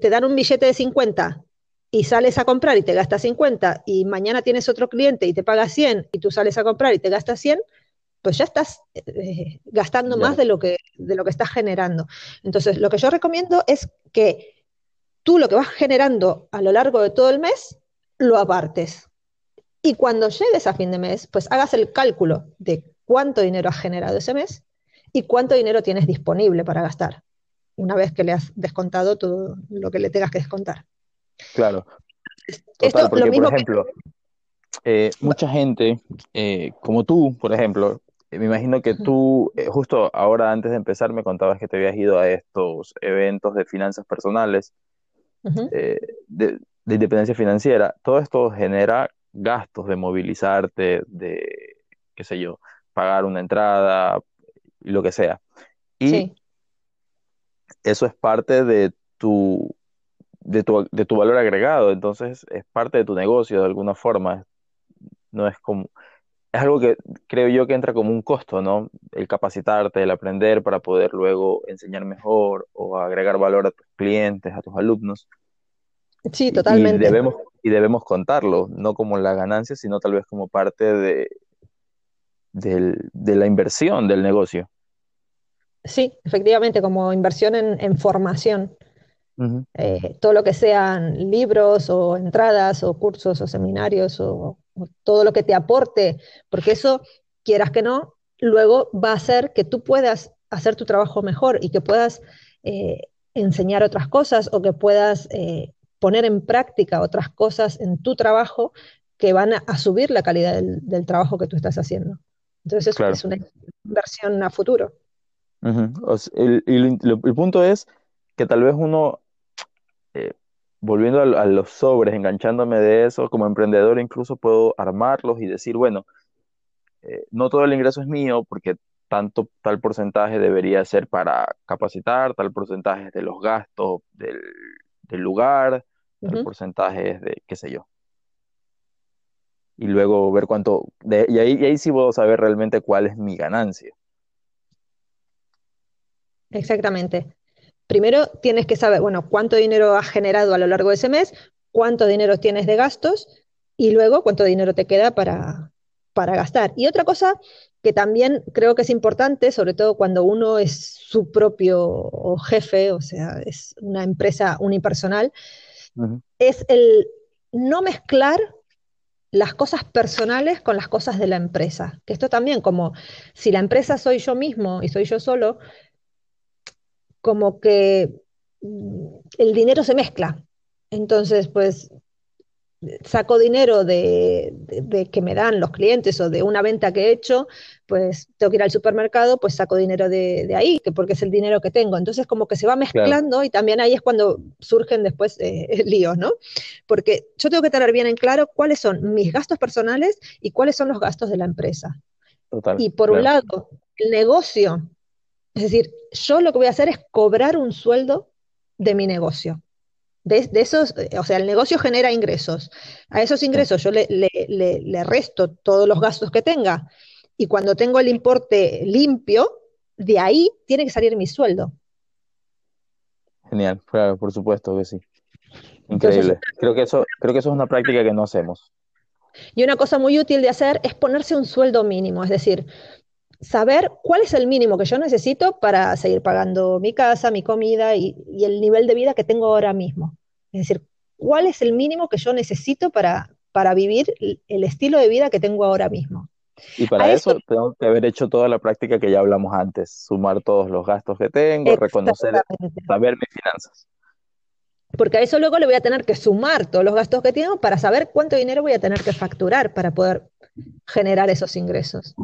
te dan un billete de 50 y sales a comprar y te gastas 50 y mañana tienes otro cliente y te paga 100 y tú sales a comprar y te gastas 100, pues ya estás eh, gastando más de lo, que, de lo que estás generando. Entonces, lo que yo recomiendo es que tú lo que vas generando a lo largo de todo el mes, lo apartes. Y cuando llegues a fin de mes, pues hagas el cálculo de cuánto dinero has generado ese mes y cuánto dinero tienes disponible para gastar, una vez que le has descontado todo lo que le tengas que descontar. Claro. Esto, porque, por ejemplo, eh, mucha gente, eh, como tú, por ejemplo, eh, me imagino que tú, justo ahora antes de empezar, me contabas que te habías ido a estos eventos de finanzas personales, de, de independencia financiera, todo esto genera gastos de movilizarte, de, qué sé yo, pagar una entrada, lo que sea. Y eso es parte de tu, de tu, de tu valor agregado, entonces es parte de tu negocio de alguna forma. No es como, es algo que creo yo que entra como un costo, ¿no? El capacitarte, el aprender para poder luego enseñar mejor o agregar valor a tus clientes, a tus alumnos. Sí, totalmente. Y debemos, y debemos contarlo, no como la ganancia, sino tal vez como parte de, de la inversión del negocio. Sí, efectivamente, como inversión en, formación. Eh, todo lo que sean libros o entradas o cursos o seminarios o, todo lo que te aporte, porque eso, quieras que no, luego va a hacer que tú puedas hacer tu trabajo mejor y que puedas eh, enseñar otras cosas o que puedas eh, poner en práctica otras cosas en tu trabajo que van a, subir la calidad del, trabajo que tú estás haciendo. Entonces eso es una inversión a futuro. el, punto es que tal vez uno, eh, volviendo a, los sobres, enganchándome de eso, como emprendedor incluso puedo armarlos y decir, bueno, eh, no todo el ingreso es mío porque tanto tal porcentaje debería ser para capacitar, tal porcentaje de los gastos del del lugar, el porcentaje es de qué sé yo. Y luego ver cuánto, y, ahí, y ahí sí puedo saber realmente cuál es mi ganancia. Exactamente. Primero tienes que saber, bueno, cuánto dinero has generado a lo largo de ese mes, cuánto dinero tienes de gastos y luego cuánto dinero te queda para, para gastar. Y otra cosa que también creo que es importante, sobre todo cuando uno es su propio jefe, o sea, es una empresa unipersonal, es el no mezclar las cosas personales con las cosas de la empresa. Que esto también, como si la empresa soy yo mismo y soy yo solo, como que mm, el dinero se mezcla. Entonces, pues saco dinero de, que me dan los clientes o de una venta que he hecho, pues tengo que ir al supermercado, pues saco dinero de, ahí, que porque es el dinero que tengo. Entonces como que se va mezclando y también ahí es cuando surgen después eh, líos, ¿no? Porque yo tengo que tener bien en claro cuáles son mis gastos personales y cuáles son los gastos de la empresa. y por un lado, el negocio, es decir, yo lo que voy a hacer es cobrar un sueldo de mi negocio de, esos, o sea, el negocio genera ingresos. A esos ingresos yo le, le, resto todos los gastos que tenga y cuando tengo el importe limpio, de ahí tiene que salir mi sueldo. Genial, claro, por supuesto que sí. Increíble. creo, que eso, creo que eso es una práctica que no hacemos. Y una cosa muy útil de hacer es ponerse un sueldo mínimo, es decir, saber cuál es el mínimo que yo necesito para seguir pagando mi casa, mi comida y, el nivel de vida que tengo ahora mismo. Es decir, cuál es el mínimo que yo necesito para, para vivir el estilo de vida que tengo ahora mismo. Y para eso, tengo que haber hecho toda la práctica que ya hablamos antes, sumar todos los gastos que tengo, reconocer, saber mis finanzas. Porque a eso luego le voy a tener que sumar todos los gastos que tengo para saber cuánto dinero voy a tener que facturar para poder generar esos ingresos.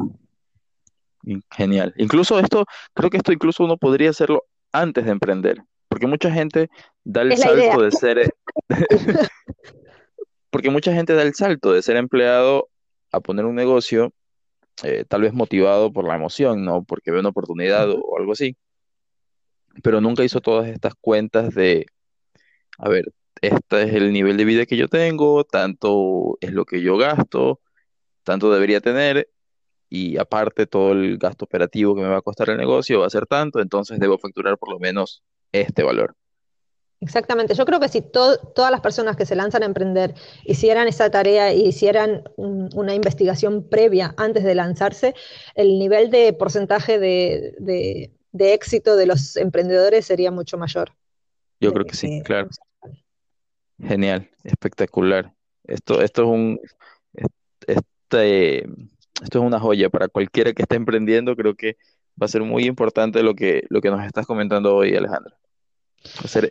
Genial. Incluso esto, creo que esto incluso uno podría hacerlo antes de emprender, porque mucha gente da el salto de ser, porque mucha gente da el salto de ser empleado a poner un negocio, eh, tal vez motivado por la emoción, ¿no? Porque ve una oportunidad o, algo así, pero nunca hizo todas estas cuentas de, a ver, este es el nivel de vida que yo tengo, tanto es lo que yo gasto, tanto debería tener, y aparte todo el gasto operativo que me va a costar el negocio va a ser tanto, entonces debo facturar por lo menos este valor. Exactamente, yo creo que si todas las personas que se lanzan a emprender hicieran esa tarea y hicieran una investigación previa antes de lanzarse, el nivel de porcentaje de, éxito de los emprendedores sería mucho mayor. Yo creo que sí, claro. Genial, espectacular. Esto, esto es un, este, esto es una joya para cualquiera que esté emprendiendo. Creo que va a ser muy importante lo que, lo que nos estás comentando hoy, Alejandra.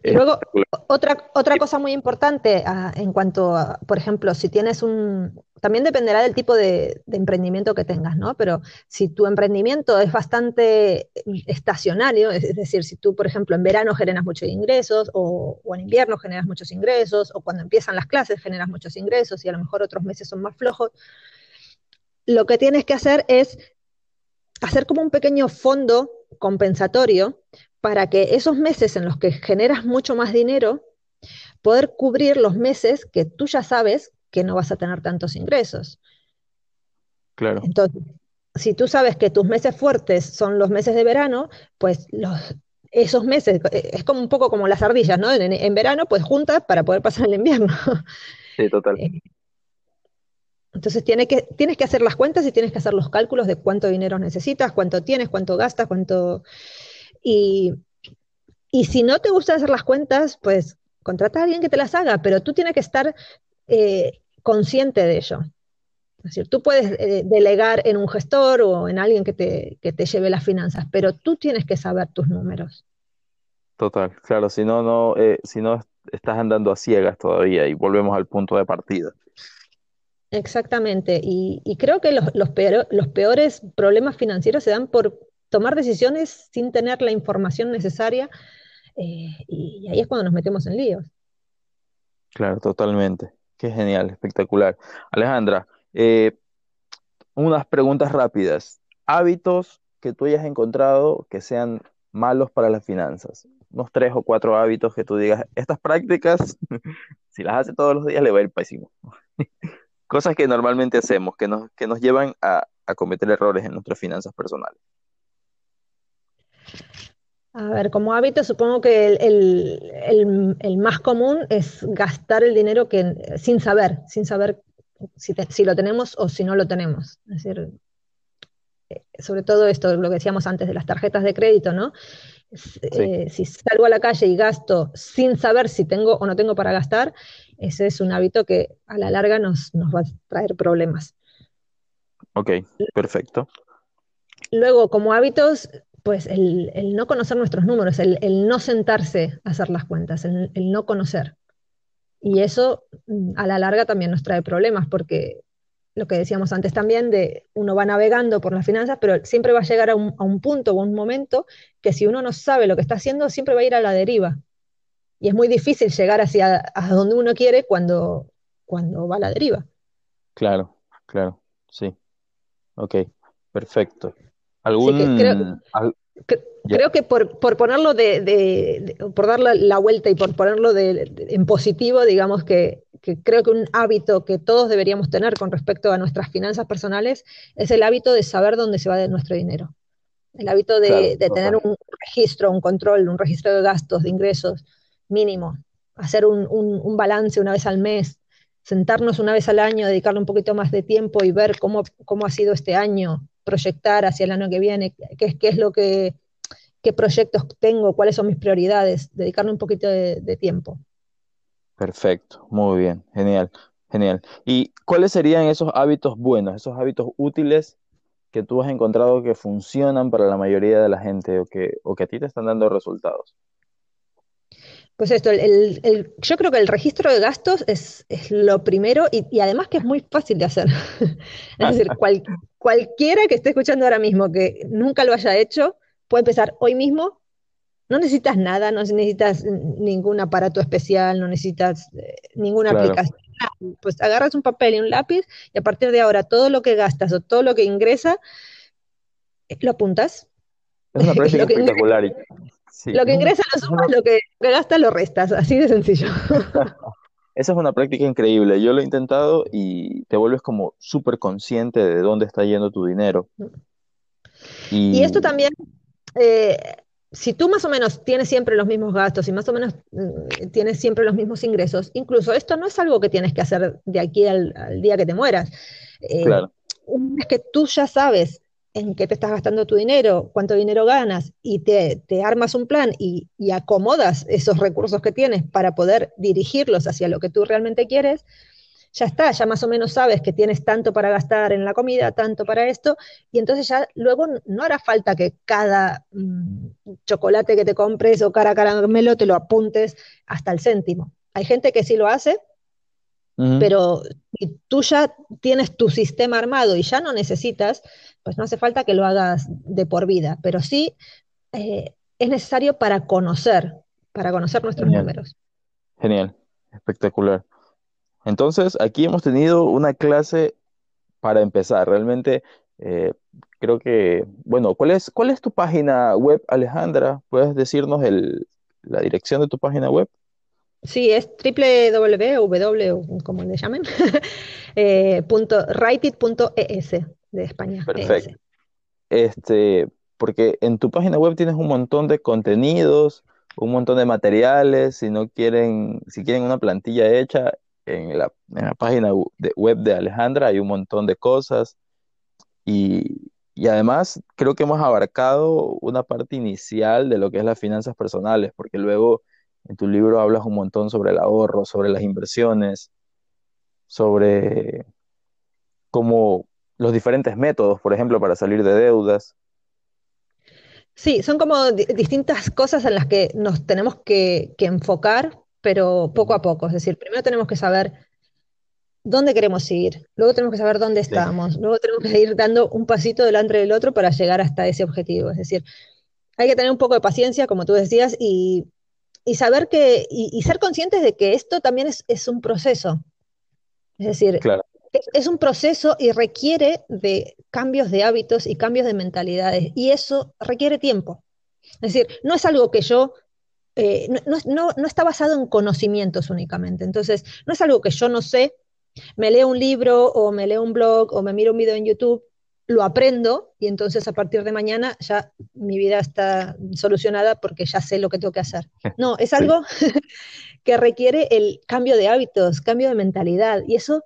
Luego, otra, otra cosa muy importante ah, en cuanto a, por ejemplo, si tienes un, también dependerá del tipo de, emprendimiento que tengas, ¿no? Pero si tu emprendimiento es bastante estacionario, es, decir, si tú, por ejemplo, en verano generas muchos ingresos o, o, en invierno generas muchos ingresos o cuando empiezan las clases generas muchos ingresos y a lo mejor otros meses son más flojos, lo que tienes que hacer es hacer como un pequeño fondo compensatorio para que esos meses en los que generas mucho más dinero, poder cubrir los meses que tú ya sabes que no vas a tener tantos ingresos. Claro. Entonces, si tú sabes que tus meses fuertes son los meses de verano, pues esos meses, eh, es como un poco como las ardillas, ¿no? En, verano, pues juntas para poder pasar el invierno. Sí, total. Eh, entonces tiene que, tienes que hacer las cuentas y tienes que hacer los cálculos de cuánto dinero necesitas, cuánto tienes, cuánto gastas, cuánto... Y, si no te gusta hacer las cuentas, pues contrata a alguien que te las haga, pero tú tienes que estar eh, consciente de ello. Es decir, tú puedes eh, delegar en un gestor o en alguien que te, que te lleve las finanzas, pero tú tienes que saber tus números. Total, claro, si no, no, eh, si no estás andando a ciegas todavía y volvemos al punto de partida. Exactamente, y, creo que los, los, peores problemas financieros se dan por tomar decisiones sin tener la información necesaria eh, y, ahí es cuando nos metemos en líos. Claro, totalmente. Qué genial, espectacular. Alejandra, eh, unas preguntas rápidas. Hábitos que tú hayas encontrado que sean malos para las finanzas. Unos tres o cuatro hábitos que tú digas, estas prácticas, si las hace todos los días, le va a ir pésimo. Cosas que normalmente hacemos, que nos, que nos llevan a, cometer errores en nuestras finanzas personales. A ver, como hábito, supongo que el, más común es gastar el dinero que, sin saber, sin saber si, si, lo tenemos o si no lo tenemos. Es decir, sobre todo esto, lo que decíamos antes de las tarjetas de crédito, ¿no? Eh, si salgo a la calle y gasto sin saber si tengo o no tengo para gastar, ese es un hábito que a la larga nos, nos va a traer problemas. Ok, perfecto. Luego, como hábitos, pues el, no conocer nuestros números, el, no sentarse a hacer las cuentas, el, no conocer. Y eso mm, a la larga también nos trae problemas, porque lo que decíamos antes también, de uno va navegando por las finanzas, pero siempre va a llegar a un, a un punto o un momento que si uno no sabe lo que está haciendo, siempre va a ir a la deriva. Y es muy difícil llegar hacia a donde uno quiere cuando, cuando va a la deriva. Claro, claro, sí. Ok, perfecto. ¿Algún, creo, que por, ponerlo de, por darle la vuelta y por ponerlo en positivo, digamos que, creo que un hábito que todos deberíamos tener con respecto a nuestras finanzas personales es el hábito de saber dónde se va nuestro dinero. El hábito de, tener un registro, un control, un registro de gastos, de ingresos mínimo. Hacer un, un balance una vez al mes, sentarnos una vez al año, dedicarle un poquito más de tiempo y ver cómo, cómo ha sido este año, proyectar hacia el año que viene, qué, qué es lo que, qué proyectos tengo, cuáles son mis prioridades, dedicarle un poquito de, tiempo. Perfecto, muy bien, genial, genial. ¿Y cuáles serían esos hábitos buenos, esos hábitos útiles que tú has encontrado que funcionan para la mayoría de la gente o que, o que a ti te están dando resultados? Pues esto, el, yo creo que el registro de gastos es, lo primero y, además que es muy fácil de hacer. es decir, cualquiera que esté escuchando ahora mismo que nunca lo haya hecho, puede empezar hoy mismo. No necesitas nada, no necesitas ningún aparato especial, no necesitas eh, ninguna aplicación. Pues agarras un papel y un lápiz y a partir de ahora todo lo que gastas o todo lo que ingresa, eh, lo apuntas. Es una práctica espectacular. Lo que ingresa lo sumas, lo que gasta lo restas, así de sencillo. Esa es una práctica increíble. Yo lo he intentado y te vuelves como súper consciente de dónde está yendo tu dinero. Y, esto también, eh, si tú más o menos tienes siempre los mismos gastos y más o menos mm, tienes siempre los mismos ingresos, incluso esto no es algo que tienes que hacer de aquí al, día que te mueras. Eh, claro. Vez que tú ya sabes en qué te estás gastando tu dinero, cuánto dinero ganas y te, armas un plan y, acomodas esos recursos que tienes para poder dirigirlos hacia lo que tú realmente quieres, ya está, ya más o menos sabes que tienes tanto para gastar en la comida, tanto para esto, y entonces ya luego no hará falta que cada mm, chocolate que te compres o cara caramelo te lo apuntes hasta el céntimo. Hay gente que sí lo hace, pero si tú ya tienes tu sistema armado y ya no necesitas, pues no hace falta que lo hagas de por vida, pero sí eh, es necesario para conocer, para conocer nuestros números. Genial, espectacular. Entonces, aquí hemos tenido una clase para empezar. Realmente, eh, creo que, bueno, ¿cuál es, ¿cuál es tu página web, Alejandra? ¿Puedes decirnos el, la dirección de tu página web? Sí, es www, como le llamen, eh, punto, de España. Perfecto. Este, porque en tu página web tienes un montón de contenidos, un montón de materiales, si no quieren, si quieren una plantilla hecha, en la, en la página web de Alejandra hay un montón de cosas y, y además creo que hemos abarcado una parte inicial de lo que es las finanzas personales, porque luego en tu libro hablas un montón sobre el ahorro, sobre las inversiones, sobre cómo los diferentes métodos, por ejemplo, para salir de deudas. Sí, son como distintas cosas en las que nos tenemos que, enfocar, pero poco a poco. Es decir, primero tenemos que saber dónde queremos ir, luego tenemos que saber dónde estamos, luego tenemos que ir dando un pasito delante del otro para llegar hasta ese objetivo. Es decir, hay que tener un poco de paciencia, como tú decías, y, saber que, y, ser conscientes de que esto también es, es un proceso. Es decir, claro es, un proceso y requiere de cambios de hábitos y cambios de mentalidades, y eso requiere tiempo. Es decir, no es algo que yo, eh, no, está basado en conocimientos únicamente, entonces no es algo que yo no sé, me leo un libro o me leo un blog o me miro un video en YouTube, lo aprendo y entonces a partir de mañana ya mi vida está solucionada porque ya sé lo que tengo que hacer. No, es algo que requiere el cambio de hábitos, cambio de mentalidad y eso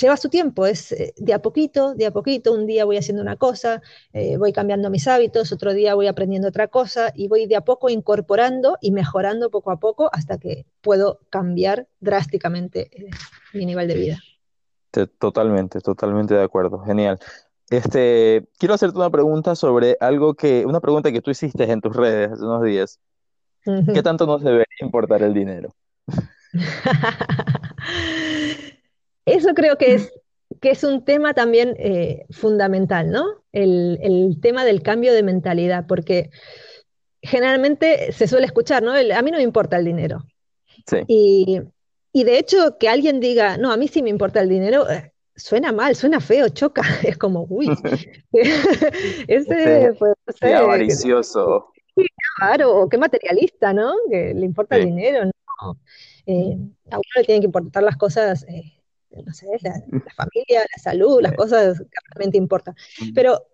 lleva su tiempo, es eh, de a poquito, de a poquito, un día voy haciendo una cosa, eh, voy cambiando mis hábitos, otro día voy aprendiendo otra cosa y voy de a poco incorporando y mejorando poco a poco hasta que puedo cambiar drásticamente eh, mi nivel de vida. Totalmente, totalmente de acuerdo, genial. Este, quiero hacerte una pregunta sobre algo que, una pregunta que tú hiciste en tus redes hace unos días. ¿Qué tanto nos debería importar el dinero? Eso creo que es, que es un tema también eh, fundamental, ¿no? El, tema del cambio de mentalidad, porque generalmente se suele escuchar, ¿no? a mí no me importa el dinero. Sí. Y, de hecho, que alguien diga, no, a mí sí me importa el dinero, eh, suena mal, suena feo, choca. Es como, uy, ese, pues, qué avaricioso. Claro, qué materialista, ¿no? Que le importa el dinero, no. Eh, a uno le tienen que importar las cosas no sé, la, familia, la salud, las cosas que realmente importan. Pero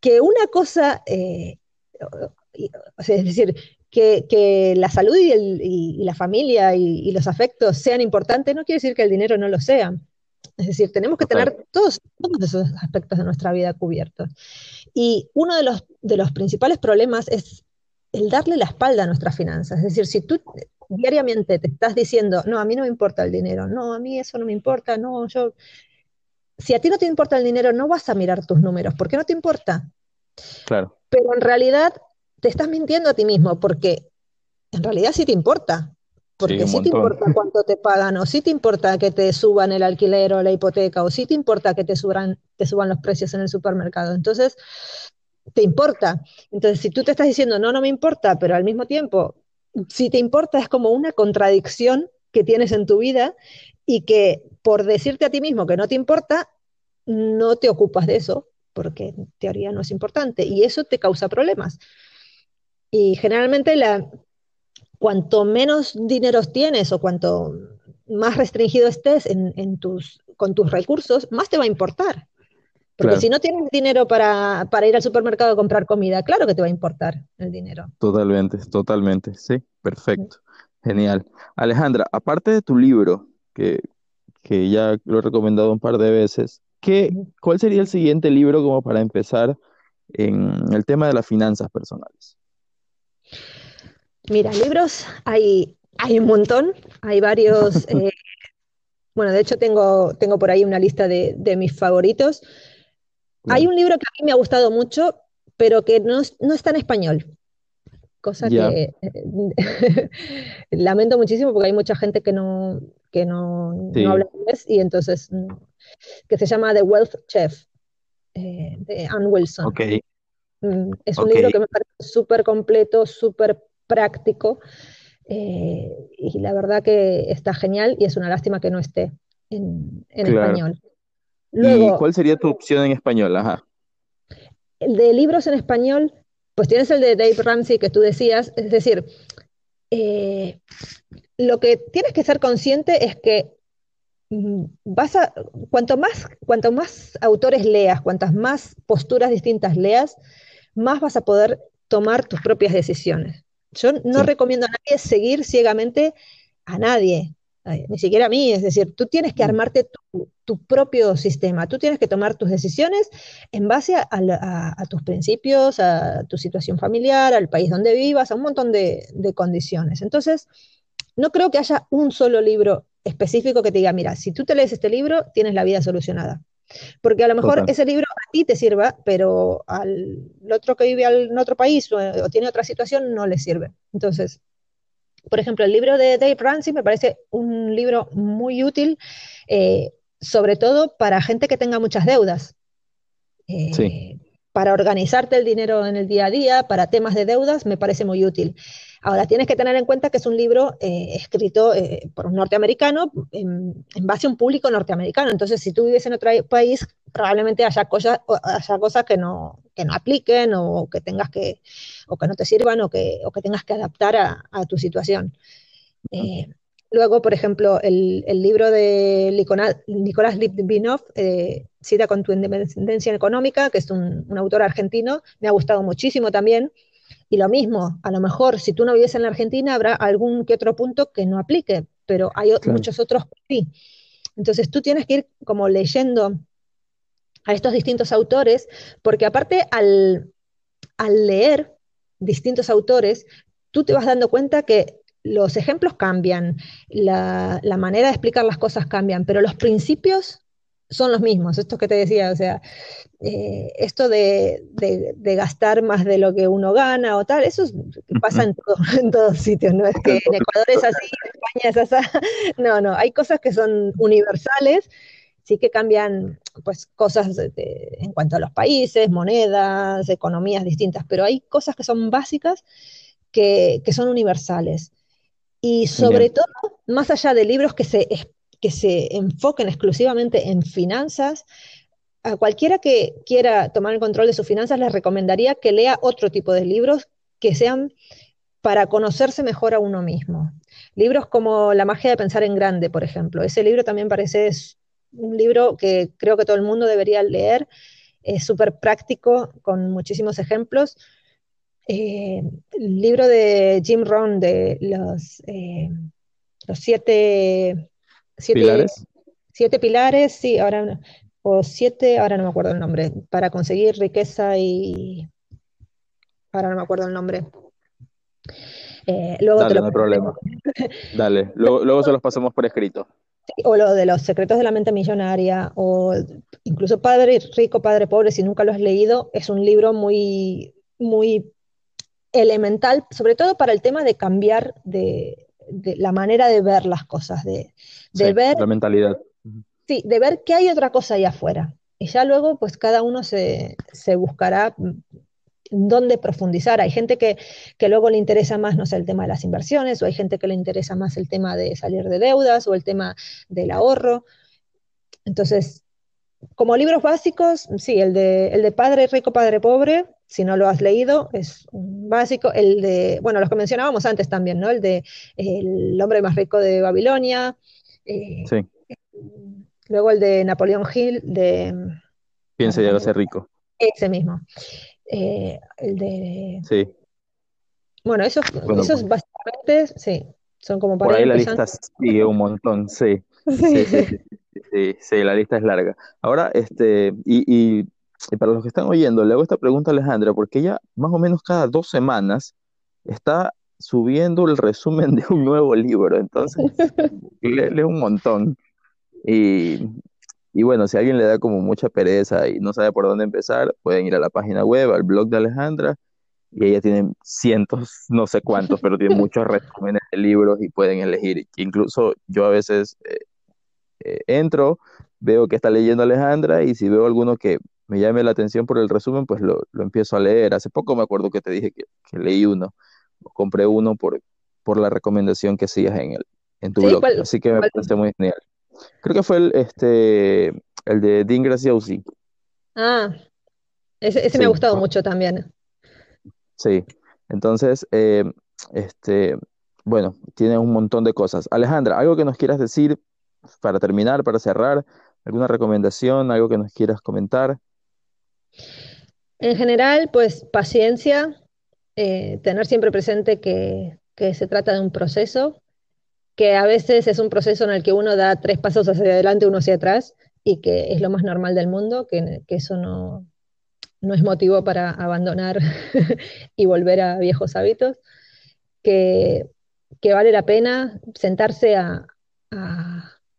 que, una cosa, eh, es decir, que, la salud y, la familia y, los afectos sean importantes, no quiere decir que el dinero no lo sea. Es decir, tenemos que tener todos, todos esos aspectos de nuestra vida cubiertos. Y uno de los, de los principales problemas es el darle la espalda a nuestras finanzas. Es decir, si tú diariamente te estás diciendo, no, a mí no me importa el dinero, no, a mí eso no me importa, no, yo... Si a ti no te importa el dinero, no vas a mirar tus números, ¿por qué no te importa? Claro. Pero en realidad te estás mintiendo a ti mismo, porque en realidad sí te importa. Porque sí, te importa cuánto te pagan, o sí te importa que te suban el alquiler o la hipoteca, o sí te importa que te suban, te suban los precios en el supermercado. Entonces, te importa. Entonces, si tú te estás diciendo, no, no me importa, pero al mismo tiempo si te importa es como una contradicción que tienes en tu vida y que por decirte a ti mismo que no te importa, no te ocupas de eso, porque en teoría no es importante, y eso te causa problemas. Y generalmente la, cuanto menos dinero tienes o cuanto más restringido estés en, tus, con tus recursos, más te va a importar. Porque si no tienes dinero para, ir al supermercado a comprar comida, claro que te va a importar el dinero. Totalmente, totalmente, sí, perfecto, genial. Alejandra, aparte de tu libro, que, ya lo he recomendado un par de veces, ¿qué, ¿cuál sería el siguiente libro como para empezar en el tema de las finanzas personales? Mira, libros hay, hay un montón, hay varios. Eh, bueno, de hecho tengo, tengo por ahí una lista de, de mis favoritos. Hay un libro que a mí me ha gustado mucho, pero que no, está en español. Cosa que lamento muchísimo porque hay mucha gente que no, que no, habla inglés y entonces, que se llama The Wealth Chef, eh, de Ann Wilson. Mm, es un libro que me parece súper completo, súper práctico eh, y la verdad que está genial y es una lástima que no esté en, español. ¿Y cuál sería tu opción en español? Ajá. El de libros en español, pues tienes el de Dave Ramsey que tú decías, es decir, eh, lo que tienes que ser consciente es que mm, vas a, cuanto más, cuanto más autores leas, cuantas más posturas distintas leas, más vas a poder tomar tus propias decisiones. Yo no recomiendo a nadie seguir ciegamente a nadie ni siquiera a mí, es decir, tú tienes que mm. armarte tu, propio sistema, tú tienes que tomar tus decisiones en base a, tus principios, a tu situación familiar, al país donde vivas, a un montón de, condiciones. Entonces, no creo que haya un solo libro específico que te diga, mira, si tú te lees este libro, tienes la vida solucionada. Porque a lo mejor ese libro a ti te sirva, pero al otro que vive en otro país o, o tiene otra situación no le sirve. Entonces, por ejemplo, el libro de Dave Ramsey me parece un libro muy útil, eh, sobre todo para gente que tenga muchas deudas. Eh, para organizarte el dinero en el día a día, para temas de deudas, me parece muy útil. Ahora, tienes que tener en cuenta que es un libro eh, escrito por un norteamericano en, base a un público norteamericano. Entonces, si tú vives en otro país, probablemente haya cosas, haya cosas que, no, que no apliquen o que tengas que, o que no te sirvan o que, o que tengas que adaptar a, tu situación. Eh, luego, por ejemplo, el, libro de Nicolás, Litvinov, eh, Cita con tu independencia económica, que es un, autor argentino, me ha gustado muchísimo también. Y lo mismo, a lo mejor si tú no vives en la Argentina habrá algún que otro punto que no aplique, pero hay muchos otros que sí. Entonces tú tienes que ir como leyendo a estos distintos autores, porque aparte al, al leer distintos autores, tú te vas dando cuenta que los ejemplos cambian, la, la, manera de explicar las cosas cambian, pero los principios son los mismos, esto que te decía, o sea, eh, esto de, de, gastar más de lo que uno gana o tal, eso pasa en, todo, en todos sitios, no es que en Ecuador es así, en España es así, no, no, hay cosas que son universales, sí que cambian pues cosas en cuanto a los países, monedas, economías distintas, pero hay cosas que son básicas que, que son universales. Y sobre todo, más allá de libros que se que se enfoquen exclusivamente en finanzas, a cualquiera que quiera tomar el control de sus finanzas les recomendaría que lea otro tipo de libros que sean para conocerse mejor a uno mismo. Libros como La magia de pensar en grande, por ejemplo. Ese libro también parece un libro que creo que todo el mundo debería leer. Es súper práctico, con muchísimos ejemplos. Eh, el libro de Jim Rohn de los, eh, los siete Siete, pilares. Siete pilares, sí, ahora, o siete, ahora no me acuerdo el nombre, para conseguir riqueza y... Ahora no me acuerdo el nombre. Eh, luego Dale, no hay problema. Dale, luego, luego se los pasamos por escrito. O lo de los secretos de la mente millonaria, o incluso Padre Rico, Padre Pobre, si nunca lo has leído, es un libro muy, muy elemental, sobre todo para el tema de cambiar de, de la manera de ver las cosas, de, ver... La mentalidad. Sí, de ver qué hay otra cosa ahí afuera. Y ya luego, pues cada uno se, buscará dónde profundizar. Hay gente que, luego le interesa más, no sé, el tema de las inversiones, o hay gente que le interesa más el tema de salir de deudas, o el tema del ahorro. Entonces, como libros básicos, sí, el de, el de Padre Rico, Padre Pobre, si no lo has leído, es un básico. El de, bueno, los que mencionábamos antes también, ¿no? El de El hombre más rico de Babilonia. Eh, sí. Luego el de Napoleón Hill, de... Piense ya ser rico. Ese mismo. Eh, el de... Sí. Bueno, esos, esos básicamente, sí, son como para... Por ahí la lista sigue un montón, sí. Sí, sí, sí, la lista es larga. Ahora, este, y y para los que están oyendo, le hago esta pregunta a Alejandra, porque ella más o menos cada dos semanas está subiendo el resumen de un nuevo libro, entonces lee, un montón. Y, y, bueno, si alguien le da como mucha pereza y no sabe por dónde empezar, pueden ir a la página web, al blog de Alejandra, y ella tiene cientos, no sé cuántos, pero tiene muchos resúmenes de libros y pueden elegir. Incluso yo a veces eh, eh, entro, veo que está leyendo Alejandra y si veo alguno que me llame la atención por el resumen, pues lo, empiezo a leer. Hace poco me acuerdo que te dije que, leí uno, compré uno por, por la recomendación que hacías en, el, en tu blog. Así que me parece muy genial. Creo que fue el, este, el de Dean Graziosi. Ah, ese, me ha gustado mucho también. Sí, entonces, eh, este, bueno, tiene un montón de cosas. Alejandra, algo que nos quieras decir para terminar, para cerrar, alguna recomendación, algo que nos quieras comentar. En general, pues paciencia, eh, tener siempre presente que, se trata de un proceso, que a veces es un proceso en el que uno da tres pasos hacia adelante, uno hacia atrás, y que es lo más normal del mundo, que, eso no, no, es motivo para abandonar y volver a viejos hábitos, que, vale la pena sentarse a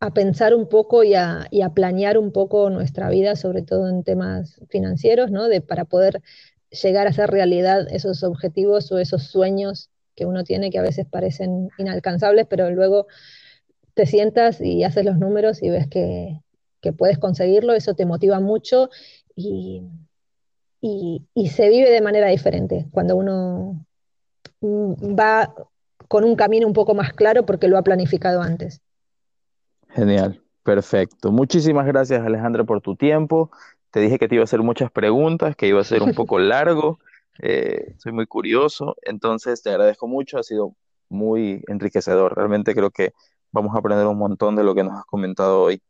a pensar un poco y a, planear un poco nuestra vida, sobre todo en temas financieros, ¿no? De, para poder llegar a hacer realidad esos objetivos o esos sueños que uno tiene que a veces parecen inalcanzables, pero luego te sientas y haces los números y ves que, puedes conseguirlo, eso te motiva mucho y, y, se vive de manera diferente cuando uno va con un camino un poco más claro porque lo ha planificado antes. Genial, perfecto. Muchísimas gracias Alejandra por tu tiempo. Te dije que te iba a hacer muchas preguntas, que iba a ser un poco largo. Eh, soy muy curioso, entonces te agradezco mucho. Ha sido muy enriquecedor. Realmente creo que vamos a aprender un montón de lo que nos has comentado hoy.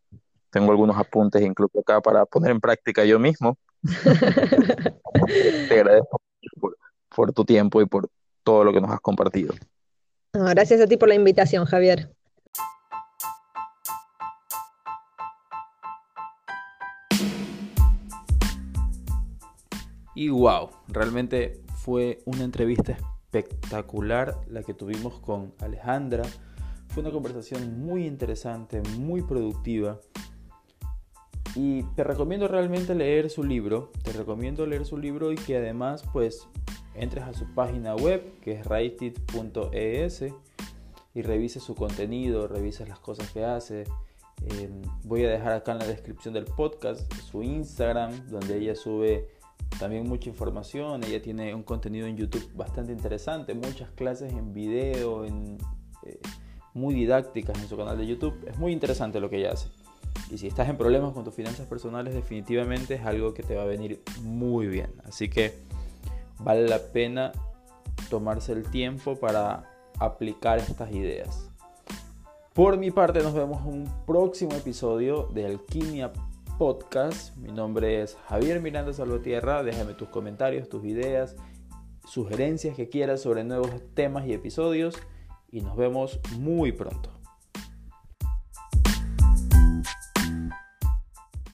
Tengo algunos apuntes incluso acá para poner en práctica yo mismo. te agradezco por, por tu tiempo y por todo lo que nos has compartido. Gracias a ti por la invitación, Javier. Y wow, realmente fue una entrevista espectacular la que tuvimos con Alejandra. Fue una conversación muy interesante, muy productiva. Y te recomiendo realmente leer su libro. Te recomiendo leer su libro y que además pues entres a su página web que es raitit.es y revises su contenido, revises las cosas que hace. Eh, voy a dejar acá en la descripción del podcast su Instagram donde ella sube también mucha información. Ella tiene un contenido en YouTube bastante interesante, muchas clases en video, en, eh, muy didácticas en su canal de YouTube. Es muy interesante lo que ella hace. Y si estás en problemas con tus finanzas personales, definitivamente es algo que te va a venir muy bien. Así que vale la pena tomarse el tiempo para aplicar estas ideas. Por mi parte, nos vemos en un próximo episodio de Alquimia Podcast. Mi nombre es Javier Miranda Salvatierra. Déjame tus comentarios, tus ideas, sugerencias que quieras sobre nuevos temas y episodios. Y nos vemos muy pronto.